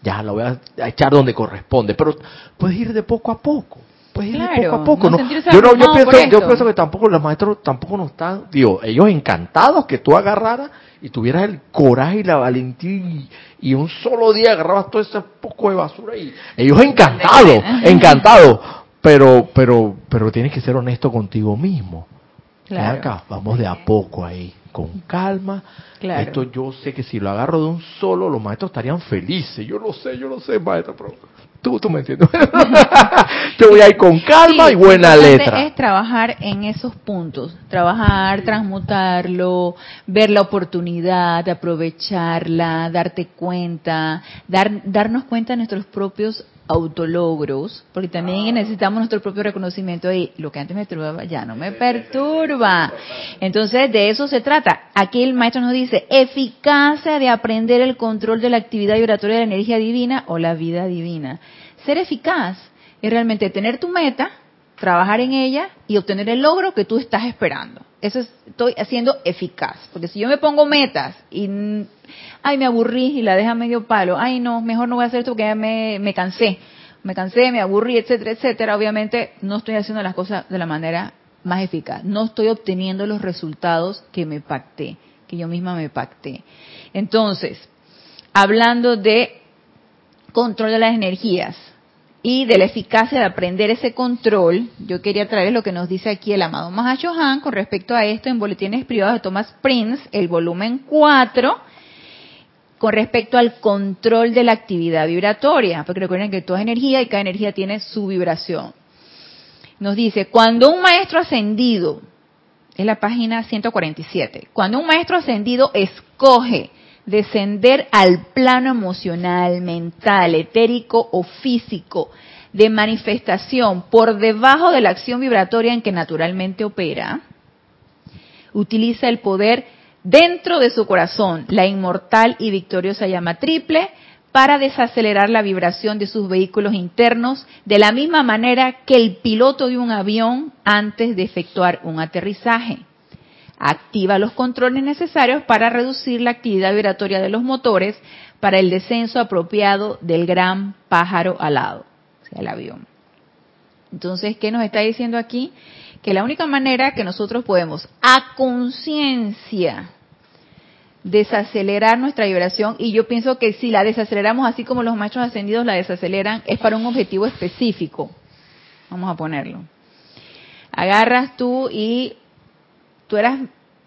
Ya, la voy a echar donde corresponde. Pero puedes ir de poco a poco pues poco a poco. No, yo, no, yo, pienso, yo pienso que tampoco los maestros tampoco no están, digo, ellos encantados que tú agarraras y tuvieras el coraje y la valentía y, un solo día agarrabas todo ese poco de basura y ellos encantados, encantados. Pero, pero, pero tienes que ser honesto contigo mismo. Claro. Acá, vamos de a poco ahí, con calma. Esto yo sé que si lo agarro de un solo, los maestros estarían felices. Yo lo sé, yo lo sé, maestro, pero Tú, tú me entiendes. Yo voy a ir con calma y buena letra. Es trabajar en esos puntos, trabajar, transmutarlo, ver la oportunidad, aprovecharla, darte cuenta, dar, darnos cuenta de nuestros propios autologros, porque también necesitamos nuestro propio reconocimiento y lo que antes me perturbaba ya no me perturba. Entonces, de eso se trata. Aquí el maestro nos dice, eficacia de aprender el control de la actividad vibratoria de la energía divina o la vida divina. Ser eficaz es realmente tener tu meta, trabajar en ella y obtener el logro que tú estás esperando. Eso estoy haciendo eficaz. Porque si yo me pongo metas y, ay, me aburrí y la deja medio palo, ay, no, mejor no voy a hacer esto porque ya me, me cansé, me cansé, me aburrí, etcétera, etcétera, obviamente no estoy haciendo las cosas de la manera más eficaz. No estoy obteniendo los resultados que me pacté, que yo misma me pacté. Entonces, hablando de control de las energías, y de la eficacia de aprender ese control, yo quería traer lo que nos dice aquí el amado Mahashohan con respecto a esto en Boletines Privados de Thomas Prince, el volumen 4, con respecto al control de la actividad vibratoria, porque recuerden que toda energía y cada energía tiene su vibración. Nos dice, cuando un maestro ascendido, es la página 147, cuando un maestro ascendido escoge descender al plano emocional, mental, etérico o físico de manifestación por debajo de la acción vibratoria en que naturalmente opera, utiliza el poder dentro de su corazón, la inmortal y victoriosa llama triple, para desacelerar la vibración de sus vehículos internos de la misma manera que el piloto de un avión antes de efectuar un aterrizaje activa los controles necesarios para reducir la actividad vibratoria de los motores para el descenso apropiado del gran pájaro alado, o sea, el avión. Entonces, ¿qué nos está diciendo aquí? Que la única manera que nosotros podemos, a conciencia, desacelerar nuestra vibración, y yo pienso que si la desaceleramos así como los machos ascendidos la desaceleran, es para un objetivo específico. Vamos a ponerlo. Agarras tú y tú eras,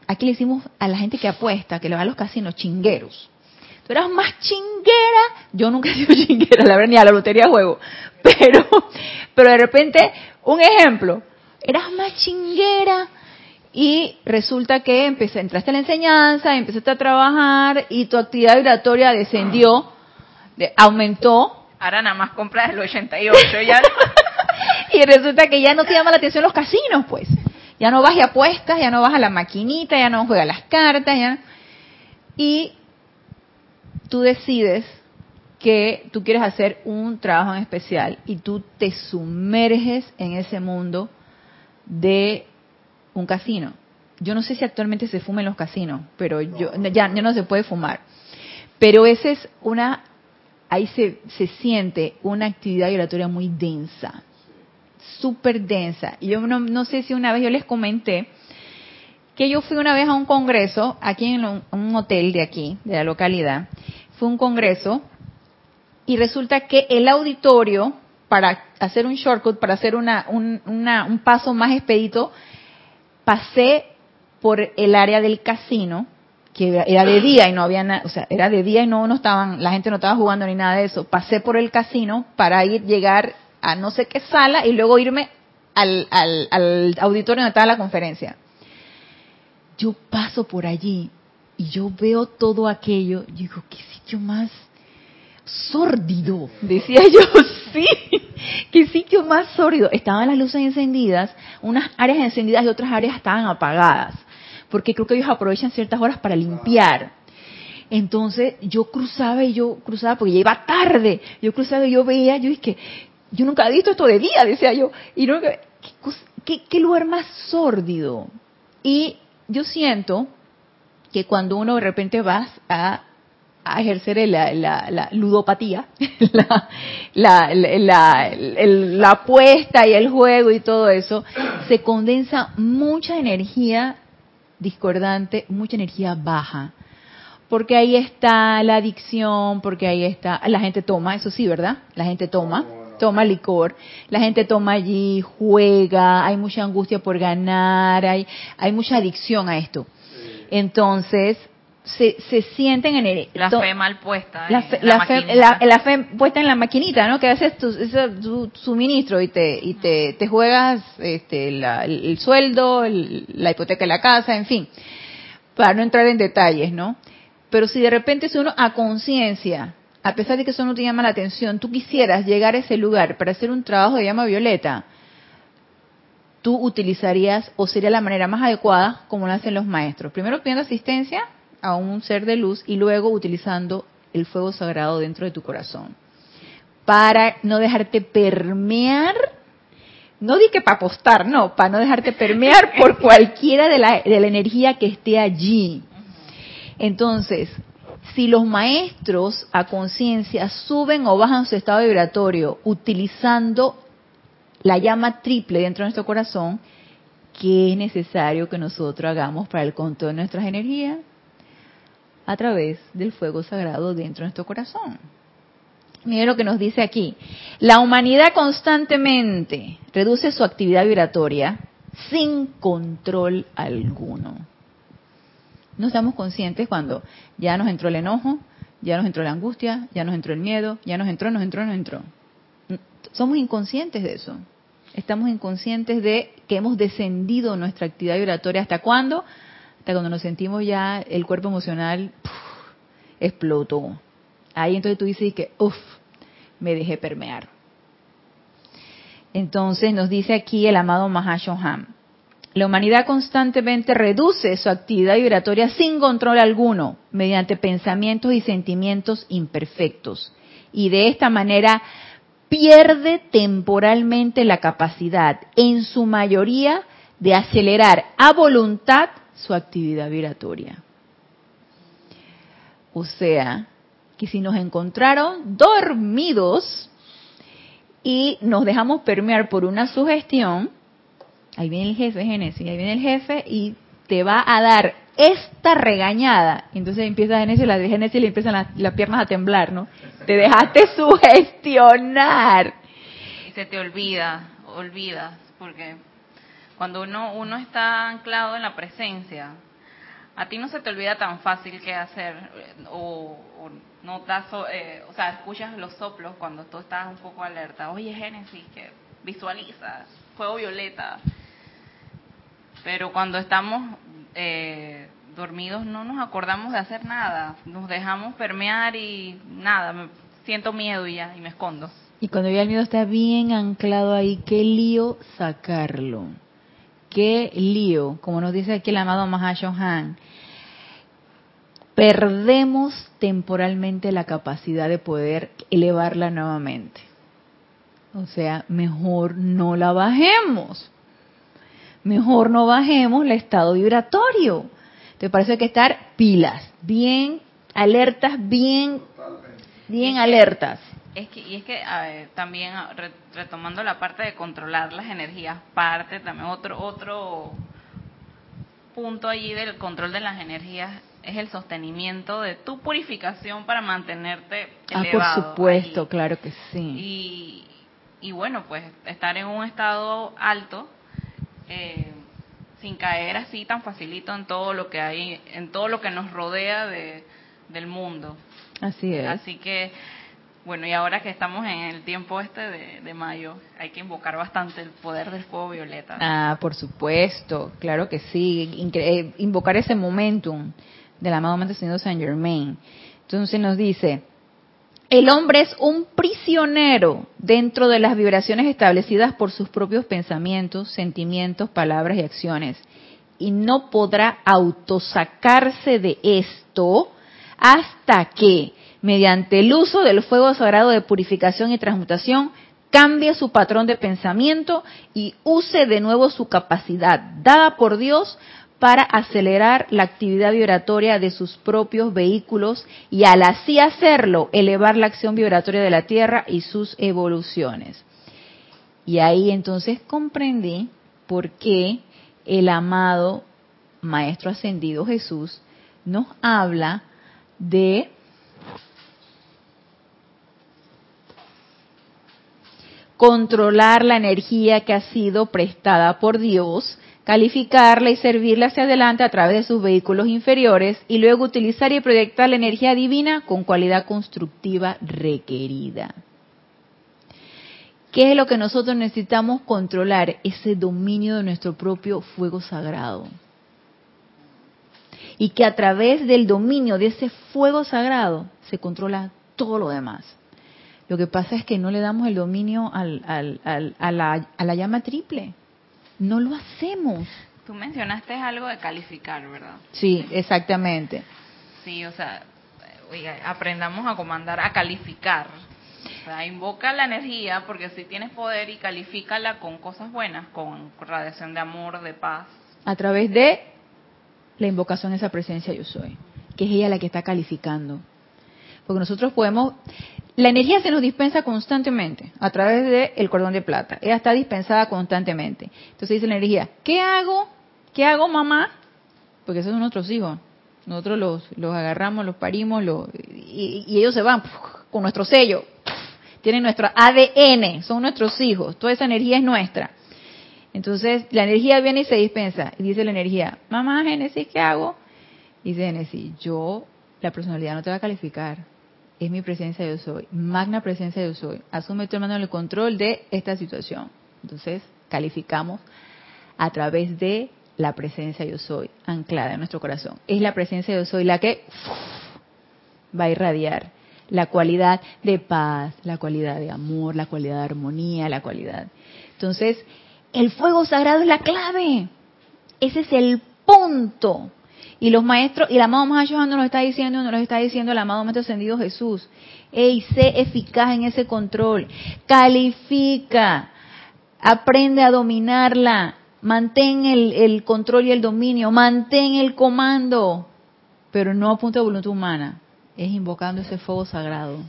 aquí le decimos a la gente que apuesta, que le va a los casinos, chingueros. Tú eras más chinguera, yo nunca he sido chinguera, la verdad, ni a la lotería juego, pero, pero de repente, un ejemplo, eras más chinguera y resulta que empecé, entraste a la enseñanza, empezaste a trabajar y tu actividad vibratoria descendió, aumentó. Ahora nada más compras el 88, ya. y resulta que ya no te llama la atención los casinos, pues. Ya no vas y apuestas, ya no vas a la maquinita, ya no juegas las cartas, ya. Y tú decides que tú quieres hacer un trabajo en especial y tú te sumerges en ese mundo de un casino. Yo no sé si actualmente se fuma en los casinos, pero yo ya, ya no se puede fumar. Pero esa es una, ahí se, se siente una actividad vibratoria muy densa súper densa. Y yo no, sé si una vez yo les comenté que yo fui una vez a un congreso aquí en un hotel de aquí, de la localidad. Fue un congreso y resulta que el auditorio, para hacer un shortcut, para hacer una, un, un paso más expedito, pasé por el área del casino, que era de día y no había nada, o sea, era de día y no, no estaban, la gente no estaba jugando ni nada de eso. Pasé por el casino para ir, llegar a no sé qué sala y luego irme al, al, auditorio donde estaba la conferencia. Yo paso por allí y yo veo todo aquello. Y digo, qué sitio más sórdido. Decía yo, sí, qué sitio más sórdido. Estaban las luces encendidas, unas áreas encendidas y otras áreas estaban apagadas. Porque creo que ellos aprovechan ciertas horas para limpiar. Entonces yo cruzaba y yo cruzaba porque ya iba tarde. Yo cruzaba y yo veía, yo dije, yo nunca he visto esto de día, decía yo. Y no, ¿qué, lugar más sórdido. Y yo siento que cuando uno de repente vas a, a ejercer la, la, ludopatía, la, la, apuesta y el juego y todo eso, se condensa mucha energía discordante, mucha energía baja porque ahí está la adicción, porque ahí está, la gente toma, eso sí, ¿verdad? La gente toma, toma licor, la gente toma allí, juega, hay mucha angustia por ganar, hay, hay mucha adicción a esto. Entonces, se, se sienten en el... La fe mal puesta. La fe, la, fe, puesta en la maquinita, ¿no? Que haces tu, suministro y te, y te, te juegas este, el, sueldo, la hipoteca de la casa, en fin. Para no entrar en detalles, ¿no? Pero si de repente es uno a conciencia, a pesar de que eso no te llama la atención, tú quisieras llegar a ese lugar para hacer un trabajo de llama violeta, tú utilizarías o sería la manera más adecuada como lo hacen los maestros. Primero pidiendo asistencia a un ser de luz y luego utilizando el fuego sagrado dentro de tu corazón. Para no dejarte permear, no di que para apostar, no, para no dejarte permear por cualquiera de la, de la energía que esté allí. Entonces, si los maestros a conciencia suben o bajan su estado vibratorio utilizando la llama triple dentro de nuestro corazón, ¿qué es necesario que nosotros hagamos para el control de nuestras energías? A través del fuego sagrado dentro de nuestro corazón. Miren lo que nos dice aquí. La humanidad constantemente reduce su actividad vibratoria sin control alguno no estamos conscientes cuando ya nos entró el enojo, ya nos entró la angustia, ya nos entró el miedo, ya nos entró, nos entró, nos entró. Somos inconscientes de eso. Estamos inconscientes de que hemos descendido nuestra actividad vibratoria. ¿Hasta cuándo? Hasta cuando nos sentimos ya el cuerpo emocional explotó. Ahí entonces tú dices que, uff, me dejé permear. Entonces nos dice aquí el amado Mahashoham. La humanidad constantemente reduce su actividad vibratoria sin control alguno, mediante pensamientos y sentimientos imperfectos. Y de esta manera pierde temporalmente la capacidad, en su mayoría, de acelerar a voluntad su actividad vibratoria. O sea, que si nos encontraron dormidos y nos dejamos permear por una sugestión, ahí viene el jefe, Génesis, ahí viene el jefe y te va a dar esta regañada. Entonces empieza Génesis, la de Génesis le empiezan las, piernas a temblar, ¿no? Te dejaste sugestionar. Y se te olvida, olvidas, porque cuando uno, uno está anclado en la presencia, a ti no se te olvida tan fácil qué hacer o, no das, eh, o sea, escuchas los soplos cuando tú estás un poco alerta. Oye, Génesis, que visualiza, fuego violeta, pero cuando estamos eh, dormidos no nos acordamos de hacer nada, nos dejamos permear y nada, me siento miedo y ya, y me escondo. Y cuando ya el miedo está bien anclado ahí, qué lío sacarlo. Qué lío, como nos dice aquí el amado Mahashohan. Perdemos temporalmente la capacidad de poder elevarla nuevamente. O sea, mejor no la bajemos mejor no bajemos el estado vibratorio. Te parece que estar pilas, bien alertas, bien, bien alertas. Es que, y es que también retomando la parte de controlar las energías, parte también otro otro punto allí del control de las energías es el sostenimiento de tu purificación para mantenerte elevado. Ah, por supuesto, claro que sí. Y, y bueno, pues estar en un estado alto eh, sin caer así tan facilito en todo lo que hay, en todo lo que nos rodea de, del mundo. Así es. Así que, bueno, y ahora que estamos en el tiempo este de, mayo, hay que invocar bastante el poder del fuego violeta. Ah, por supuesto, claro que sí, eh, invocar ese momentum del amado Mente Señor Saint Germain. Entonces nos dice, el hombre es un prisionero dentro de las vibraciones establecidas por sus propios pensamientos, sentimientos, palabras y acciones. Y no podrá autosacarse de esto hasta que, mediante el uso del fuego sagrado de purificación y transmutación, cambie su patrón de pensamiento y use de nuevo su capacidad dada por Dios para acelerar la actividad vibratoria de sus propios vehículos y al así hacerlo elevar la acción vibratoria de la Tierra y sus evoluciones. Y ahí entonces comprendí por qué el amado Maestro Ascendido Jesús nos habla de controlar la energía que ha sido prestada por Dios calificarla y servirla hacia adelante a través de sus vehículos inferiores y luego utilizar y proyectar la energía divina con cualidad constructiva requerida. ¿Qué es lo que nosotros necesitamos controlar? Ese dominio de nuestro propio fuego sagrado. Y que a través del dominio de ese fuego sagrado se controla todo lo demás. Lo que pasa es que no le damos el dominio a, la, a la llama triple no lo hacemos. Tú mencionaste algo de calificar, ¿verdad? Sí, exactamente. Sí, o sea, oiga, aprendamos a comandar, a calificar. O sea, invoca la energía porque si tienes poder y califícala con cosas buenas, con radiación de amor, de paz. A través de la invocación de esa presencia yo soy, que es ella la que está calificando. Porque nosotros podemos, la energía se nos dispensa constantemente a través del cordón de plata. Ella está dispensada constantemente. Entonces dice la energía, ¿qué hago? ¿Qué hago, mamá? Porque esos son nuestros hijos. Nosotros los, agarramos, los parimos los, y, ellos se van con nuestro sello. Tienen nuestro ADN, son nuestros hijos. Toda esa energía es nuestra. Entonces la energía viene y se dispensa. Y dice la energía, mamá Génesis, ¿qué hago? Dice Génesis, yo, la personalidad no te va a calificar es mi presencia yo soy, magna presencia yo soy. Asume tu hermano el control de esta situación. Entonces, calificamos a través de la presencia yo soy, anclada en nuestro corazón. Es la presencia yo soy la que va a irradiar la cualidad de paz, la cualidad de amor, la cualidad de armonía, la cualidad. Entonces, el fuego sagrado es la clave. Ese es el punto. Y los maestros, y el amado Mahashohan nos está diciendo, nos está diciendo el amado Maestro Ascendido Jesús. Ey, sé eficaz en ese control. Califica. Aprende a dominarla. Mantén el, el control y el dominio. Mantén el comando. Pero no a punto de voluntad humana. Es invocando ese fuego sagrado.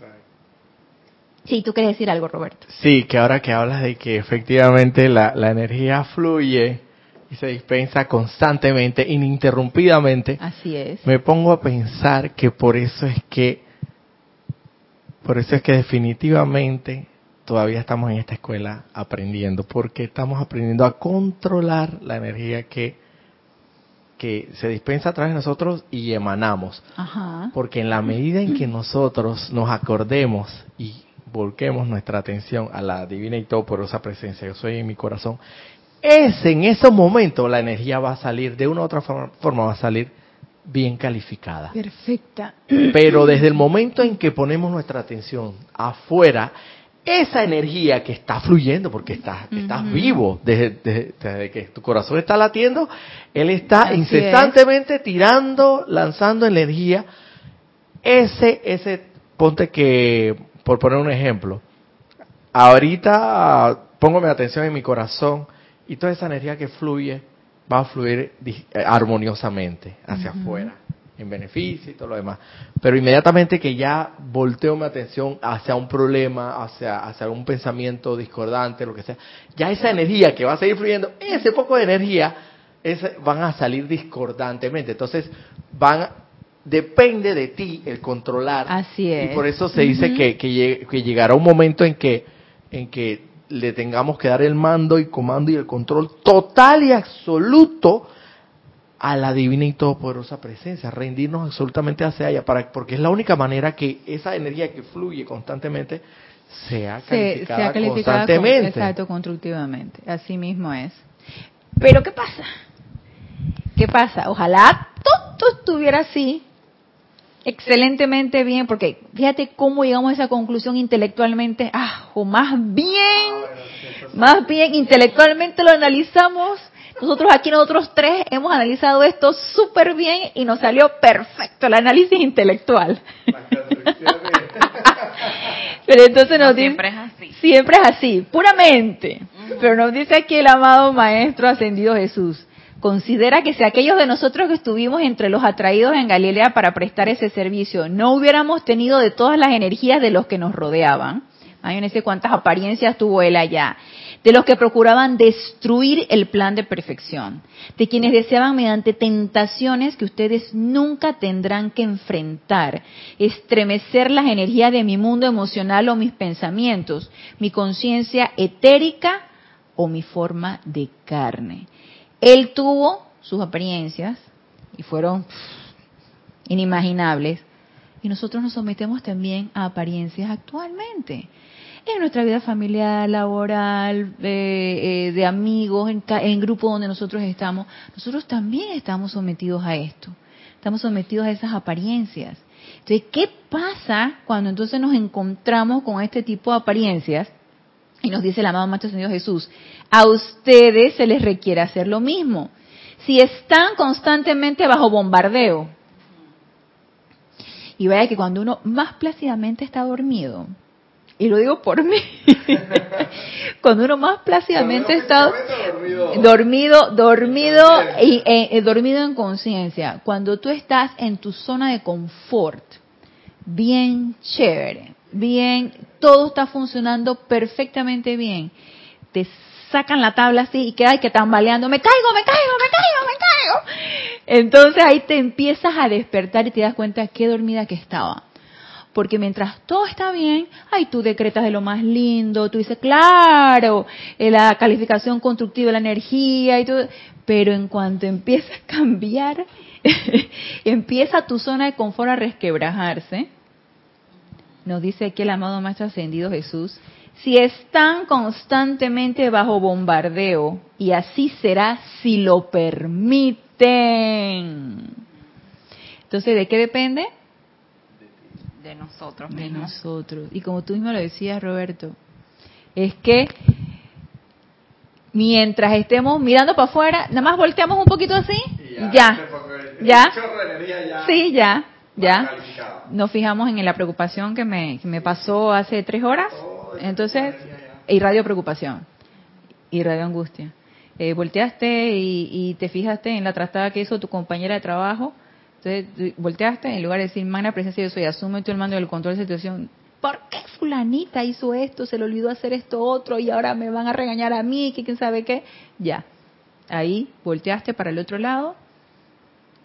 Sí, tú quieres decir algo, Roberto. Sí, que ahora que hablas de que efectivamente la, la energía fluye y se dispensa constantemente, ininterrumpidamente. Así es. Me pongo a pensar que por eso es que, por eso es que definitivamente todavía estamos en esta escuela aprendiendo, porque estamos aprendiendo a controlar la energía que, que se dispensa a través de nosotros y emanamos. Ajá. Porque en la medida en que nosotros nos acordemos y volquemos nuestra atención a la divina y todo esa presencia, yo soy en mi corazón, es en esos momentos la energía va a salir, de una u otra forma, va a salir bien calificada. Perfecta. Pero desde el momento en que ponemos nuestra atención afuera, esa energía que está fluyendo, porque estás, estás vivo, desde, que tu corazón está latiendo, él está incesantemente tirando, lanzando energía. Ese, ese, ponte que, por poner un ejemplo, ahorita pongo mi atención en mi corazón, y toda esa energía que fluye va a fluir eh, armoniosamente hacia afuera, en beneficio y todo lo demás. Pero inmediatamente que ya volteo mi atención hacia un problema, hacia, hacia un pensamiento discordante, lo que sea, ya esa energía que va a seguir fluyendo, ese poco de energía, van a salir discordantemente. Entonces, van depende de ti el controlar. Así es. Y por eso se dice que, que, que llegará un momento en que, en que le tengamos que dar el mando y comando y el control total y absoluto a la divina y todopoderosa presencia, rendirnos absolutamente hacia ella, para, porque es la única manera que esa energía que fluye constantemente sea calificada, constantemente. exacto, constructivamente. Así mismo es. Pero ¿qué pasa? ¿Qué pasa? Ojalá todo estuviera así, excelentemente bien, porque fíjate cómo llegamos a esa conclusión intelectualmente, ah, o más bien, más bien intelectualmente lo analizamos, Nosotros aquí, nosotros tres, hemos analizado esto súper bien y nos salió perfecto el análisis intelectual. Pero entonces nos dice, siempre es así. Siempre es así, puramente. Pero nos dice aquí el amado Maestro Ascendido Jesús. Considera que si aquellos de nosotros que estuvimos entre los atraídos en Galilea para prestar ese servicio no hubiéramos tenido de todas las energías de los que nos rodeaban, imagínense cuántas apariencias tuvo él allá, de los que procuraban destruir el plan de perfección, de quienes deseaban mediante tentaciones que ustedes nunca tendrán que enfrentar, estremecer las energías de mi mundo emocional o mis pensamientos, mi conciencia etérica o mi forma de carne. Él tuvo sus apariencias y fueron inimaginables. Y nosotros nos sometemos también a apariencias actualmente. En nuestra vida familiar, laboral, eh, de amigos, en, en grupos donde nosotros estamos, nosotros también estamos sometidos a esto. Estamos sometidos a esas apariencias. Entonces, ¿qué pasa cuando entonces nos encontramos con este tipo de apariencias? Y nos dice el amado Maestro Señor Jesús, a ustedes se les requiere hacer lo mismo. Si están constantemente bajo bombardeo, y vaya que cuando uno más plácidamente está dormido, y lo digo por mí, cuando uno más plácidamente está dormido, dormido y eh, dormido en conciencia, cuando tú estás en tu zona de confort, bien chévere, bien, todo está funcionando perfectamente bien. Te sacan la tabla así y queda que tambaleando, me caigo, me caigo, me caigo, me caigo. Entonces ahí te empiezas a despertar y te das cuenta qué dormida que estaba. Porque mientras todo está bien, ay, tú decretas de lo más lindo, tú dices, claro, eh, la calificación constructiva de la energía y todo. Pero en cuanto empieza a cambiar, empieza tu zona de confort a resquebrajarse, nos dice aquí el amado Maestro Ascendido Jesús, si están constantemente bajo bombardeo, y así será si lo permiten. Entonces, ¿de qué depende? De nosotros De nosotros. Y como tú mismo lo decías, Roberto, es que mientras estemos mirando para afuera, nada más volteamos un poquito así, ya, ya, sí, ya, ya. Nos fijamos en la preocupación que me, que me pasó hace tres horas, entonces, y radio preocupación, y radio angustia. Eh, volteaste y, y te fijaste en la trastada que hizo tu compañera de trabajo, entonces volteaste en lugar de decir, magna presencia yo soy, asume tú el mando del control de la situación. ¿Por qué fulanita hizo esto? Se le olvidó hacer esto otro y ahora me van a regañar a mí, que quién sabe qué. Ya. Ahí volteaste para el otro lado,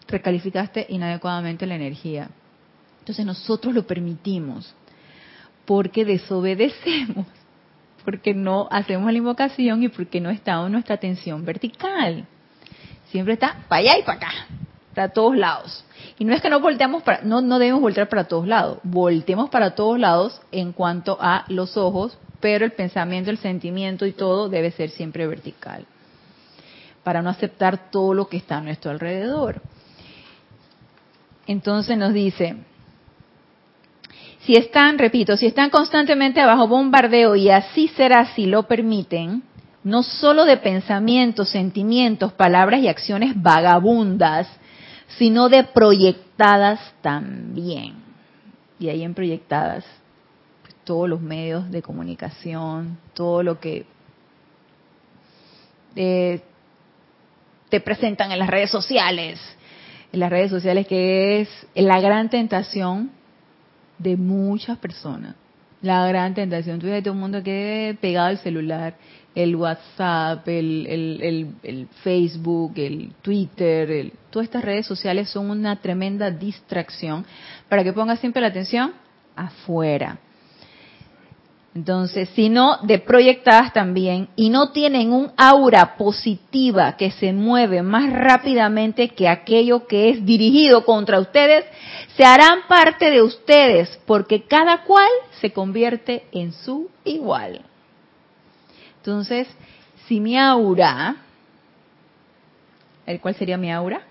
recalificaste inadecuadamente la energía. Entonces nosotros lo permitimos porque desobedecemos, porque no hacemos la invocación y porque no está en nuestra atención vertical. Siempre está para allá y para acá, para todos lados. Y no es que no volteamos para, no, debemos voltear para todos lados, volteemos para todos lados en cuanto a los ojos, pero el pensamiento, el sentimiento y todo debe ser siempre vertical, para no aceptar todo lo que está a nuestro alrededor. Entonces nos dice, si están, repito, si están constantemente bajo bombardeo y así será si lo permiten, no solo de pensamientos, sentimientos, palabras y acciones vagabundas, sino de proyectadas también. Y ahí en proyectadas, pues, todos los medios de comunicación, todo lo que eh, te presentan en las redes sociales, en las redes sociales que es la gran tentación de muchas personas. La gran tentación. Tú ves todo el mundo que pegado al celular, el WhatsApp, el, Facebook, el Twitter, todas estas redes sociales son una tremenda distracción para que pongas siempre la atención afuera. Entonces, si no, de proyectadas también, y no tienen un aura positiva que se mueve más rápidamente que aquello que es dirigido contra ustedes, se harán parte de ustedes, porque cada cual se convierte en su igual. Entonces, si mi aura, ¿el cuál sería mi aura?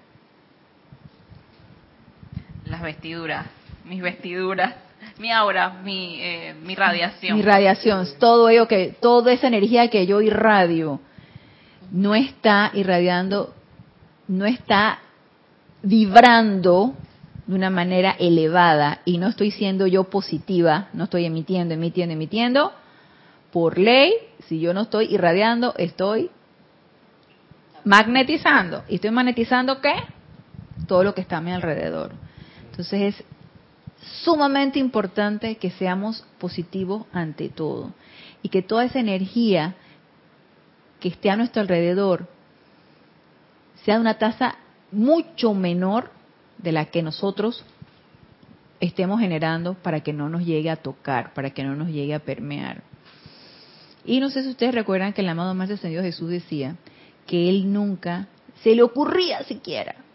Las vestiduras, mis vestiduras, mi aura, mi, eh, mi radiación. Mi radiación, todo ello que, toda esa energía que yo irradio. no está irradiando, no está vibrando de una manera elevada y no estoy siendo yo positiva, no estoy emitiendo, emitiendo, emitiendo, por ley, si yo no estoy irradiando, estoy magnetizando. ¿Y estoy magnetizando qué? Todo lo que está a mi alrededor. Entonces es sumamente importante que seamos positivos ante todo y que toda esa energía que esté a nuestro alrededor sea de una tasa mucho menor de la que nosotros estemos generando para que no nos llegue a tocar, para que no nos llegue a permear. Y no sé si ustedes recuerdan que el amado más descendido Jesús decía que él nunca se le ocurría siquiera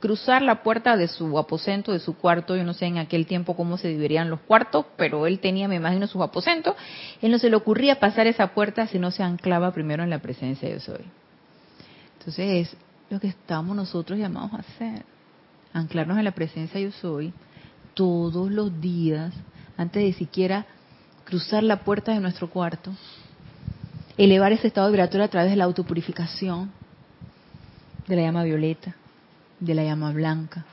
cruzar la puerta de su aposento, de su cuarto, yo no sé en aquel tiempo cómo se dividían los cuartos, pero él tenía, me imagino, sus aposentos, él no se le ocurría pasar esa puerta si no se anclaba primero en la presencia de yo soy. Entonces es lo que estamos nosotros llamados a hacer, anclarnos en la presencia de yo soy todos los días, antes de siquiera cruzar la puerta de nuestro cuarto, elevar ese estado vibratorio a través de la autopurificación, de la llama violeta, de la llama blanca.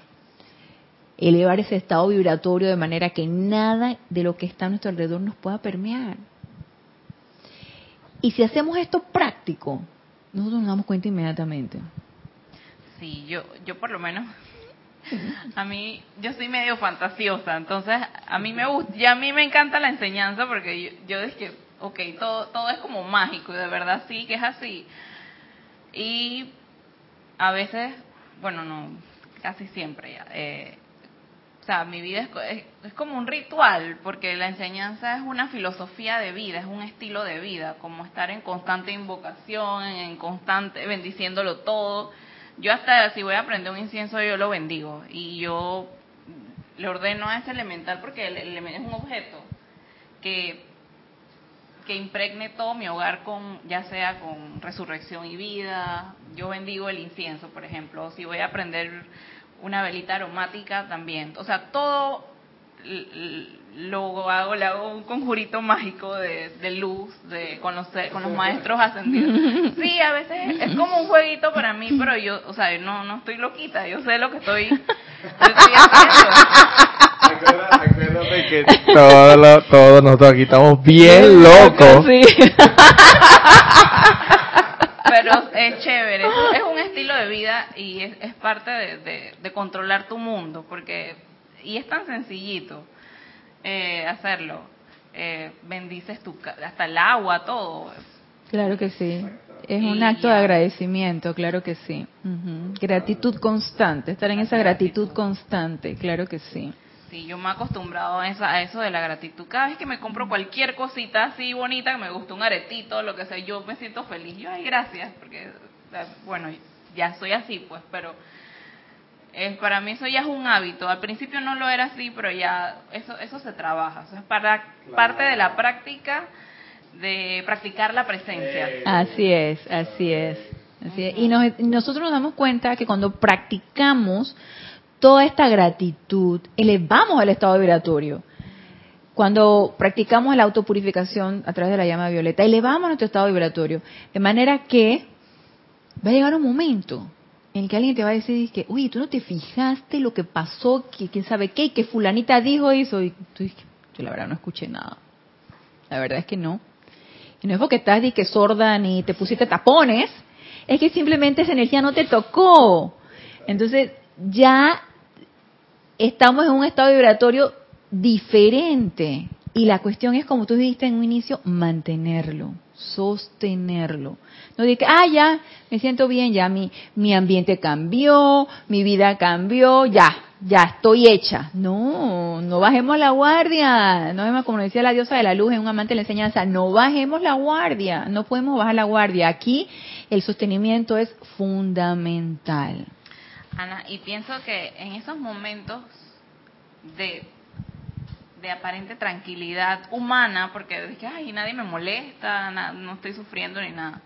Elevar ese estado vibratorio de manera que nada de lo que está a nuestro alrededor nos pueda permear. Y si hacemos esto práctico, nosotros nos damos cuenta inmediatamente. Sí, yo, yo por lo menos, a mí, yo soy medio fantasiosa, entonces a mí me gusta, y a mí me encanta la enseñanza porque yo, yo es que, ok, todo, todo es como mágico y de verdad sí que es así. Y a veces bueno, no, casi siempre ya. Eh, o sea, mi vida es, es, como un ritual, porque la enseñanza es una filosofía de vida, es un estilo de vida, como estar en constante invocación, en constante bendiciéndolo todo. Yo hasta si voy a aprender un incienso, yo lo bendigo. Y yo le ordeno a ese elemental, porque el, es un objeto que que impregne todo mi hogar con, ya sea con resurrección y vida. Yo bendigo el incienso, por ejemplo. Si voy a prender una velita aromática, también. O sea, todo lo hago, le hago un conjurito mágico de, luz, de conocer con los maestros ascendidos. Sí, a veces es como un jueguito para mí, pero yo, o sea, no, no estoy loquita, yo sé lo que estoy, estoy haciendo. Acuérdate que todos, todos nosotros aquí estamos bien locos. Pero es chévere, es un estilo de vida y es, parte de, controlar tu mundo, porque y es tan sencillito eh, hacerlo. Eh, bendices tu hasta el agua, todo. Claro que sí. Es un acto de agradecimiento, claro que sí. Gratitud constante, estar en esa gratitud constante, claro que sí. Sí, yo me he acostumbrado a, a eso de la gratitud. Cada vez que me compro cualquier cosita así bonita, que me gusta un aretito, lo que sea, yo me siento feliz. Yo, ay, gracias, porque, bueno, ya soy así, pues, pero eh, para mí eso ya es un hábito. Al principio no lo era así, pero ya eso eso se trabaja. Eso es para, parte de la práctica de practicar la presencia. Así es, así es. Así es. Y nosotros nos damos cuenta que cuando practicamos toda esta gratitud, elevamos el estado vibratorio. Cuando practicamos la autopurificación a través de la llama violeta, elevamos nuestro estado vibratorio. De manera que va a llegar un momento en el que alguien te va a decir que, uy, tú no te fijaste lo que pasó, que quién sabe qué, que fulanita dijo eso. Y tú dices, yo la verdad no escuché nada. La verdad es que no. Y no es porque estás que sorda ni te pusiste tapones, es que simplemente esa energía no te tocó. Entonces ya estamos en un estado vibratorio diferente. Y la cuestión es, como tú dijiste en un inicio, mantenerlo, sostenerlo. No que, ah, ya, me siento bien, ya mi, mi ambiente cambió, mi vida cambió, ya, ya estoy hecha. No, no bajemos la guardia. No como decía la diosa de la luz en un amante de la enseñanza, no bajemos la guardia, no podemos bajar la guardia. Aquí el sostenimiento es fundamental. Ana, y pienso que en esos momentos de, de aparente tranquilidad humana, porque dije, ay, nadie me molesta, no estoy sufriendo ni nada,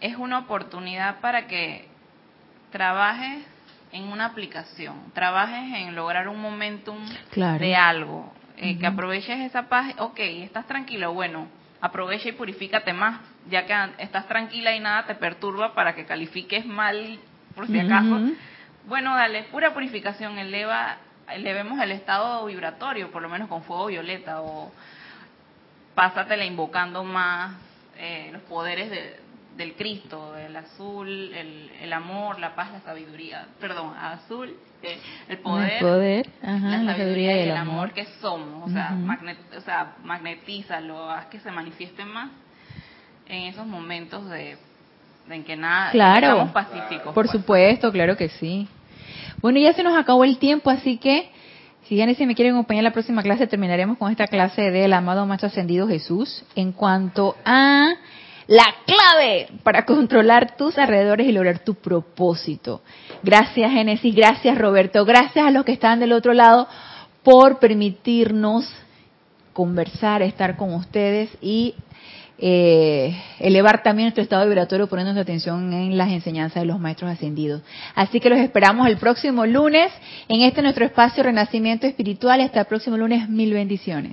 es una oportunidad para que trabajes en una aplicación, trabajes en lograr un momentum de algo, eh, que aproveches esa paz, ok, estás tranquilo, bueno, aprovecha y purifícate más, ya que estás tranquila y nada te perturba para que califiques mal, por si acaso. Bueno, dale, pura purificación, eleva, elevemos el estado vibratorio, por lo menos con fuego violeta, o pásatela invocando más eh, los poderes de, del Cristo, el azul, el, el, amor, la paz, la sabiduría, perdón, azul, eh, el poder, el poder la, sabiduría, y el, amor. que somos, o, sea, magnet, o sea, magnetízalo, haz que se manifieste más en esos momentos de, en que nada, claro, estamos pacíficos. Por pues. supuesto, claro que sí. Bueno, ya se nos acabó el tiempo, así que si ya si me quieren acompañar en la próxima clase, terminaremos con esta clase del amado Maestro Ascendido Jesús. En cuanto a la clave para controlar tus alrededores y lograr tu propósito. Gracias Génesis, gracias Roberto, gracias a los que están del otro lado por permitirnos conversar, estar con ustedes y eh, elevar también nuestro estado vibratorio poniendo nuestra atención en las enseñanzas de los maestros ascendidos. Así que los esperamos el próximo lunes en este nuestro espacio Renacimiento Espiritual. Hasta el próximo lunes, mil bendiciones.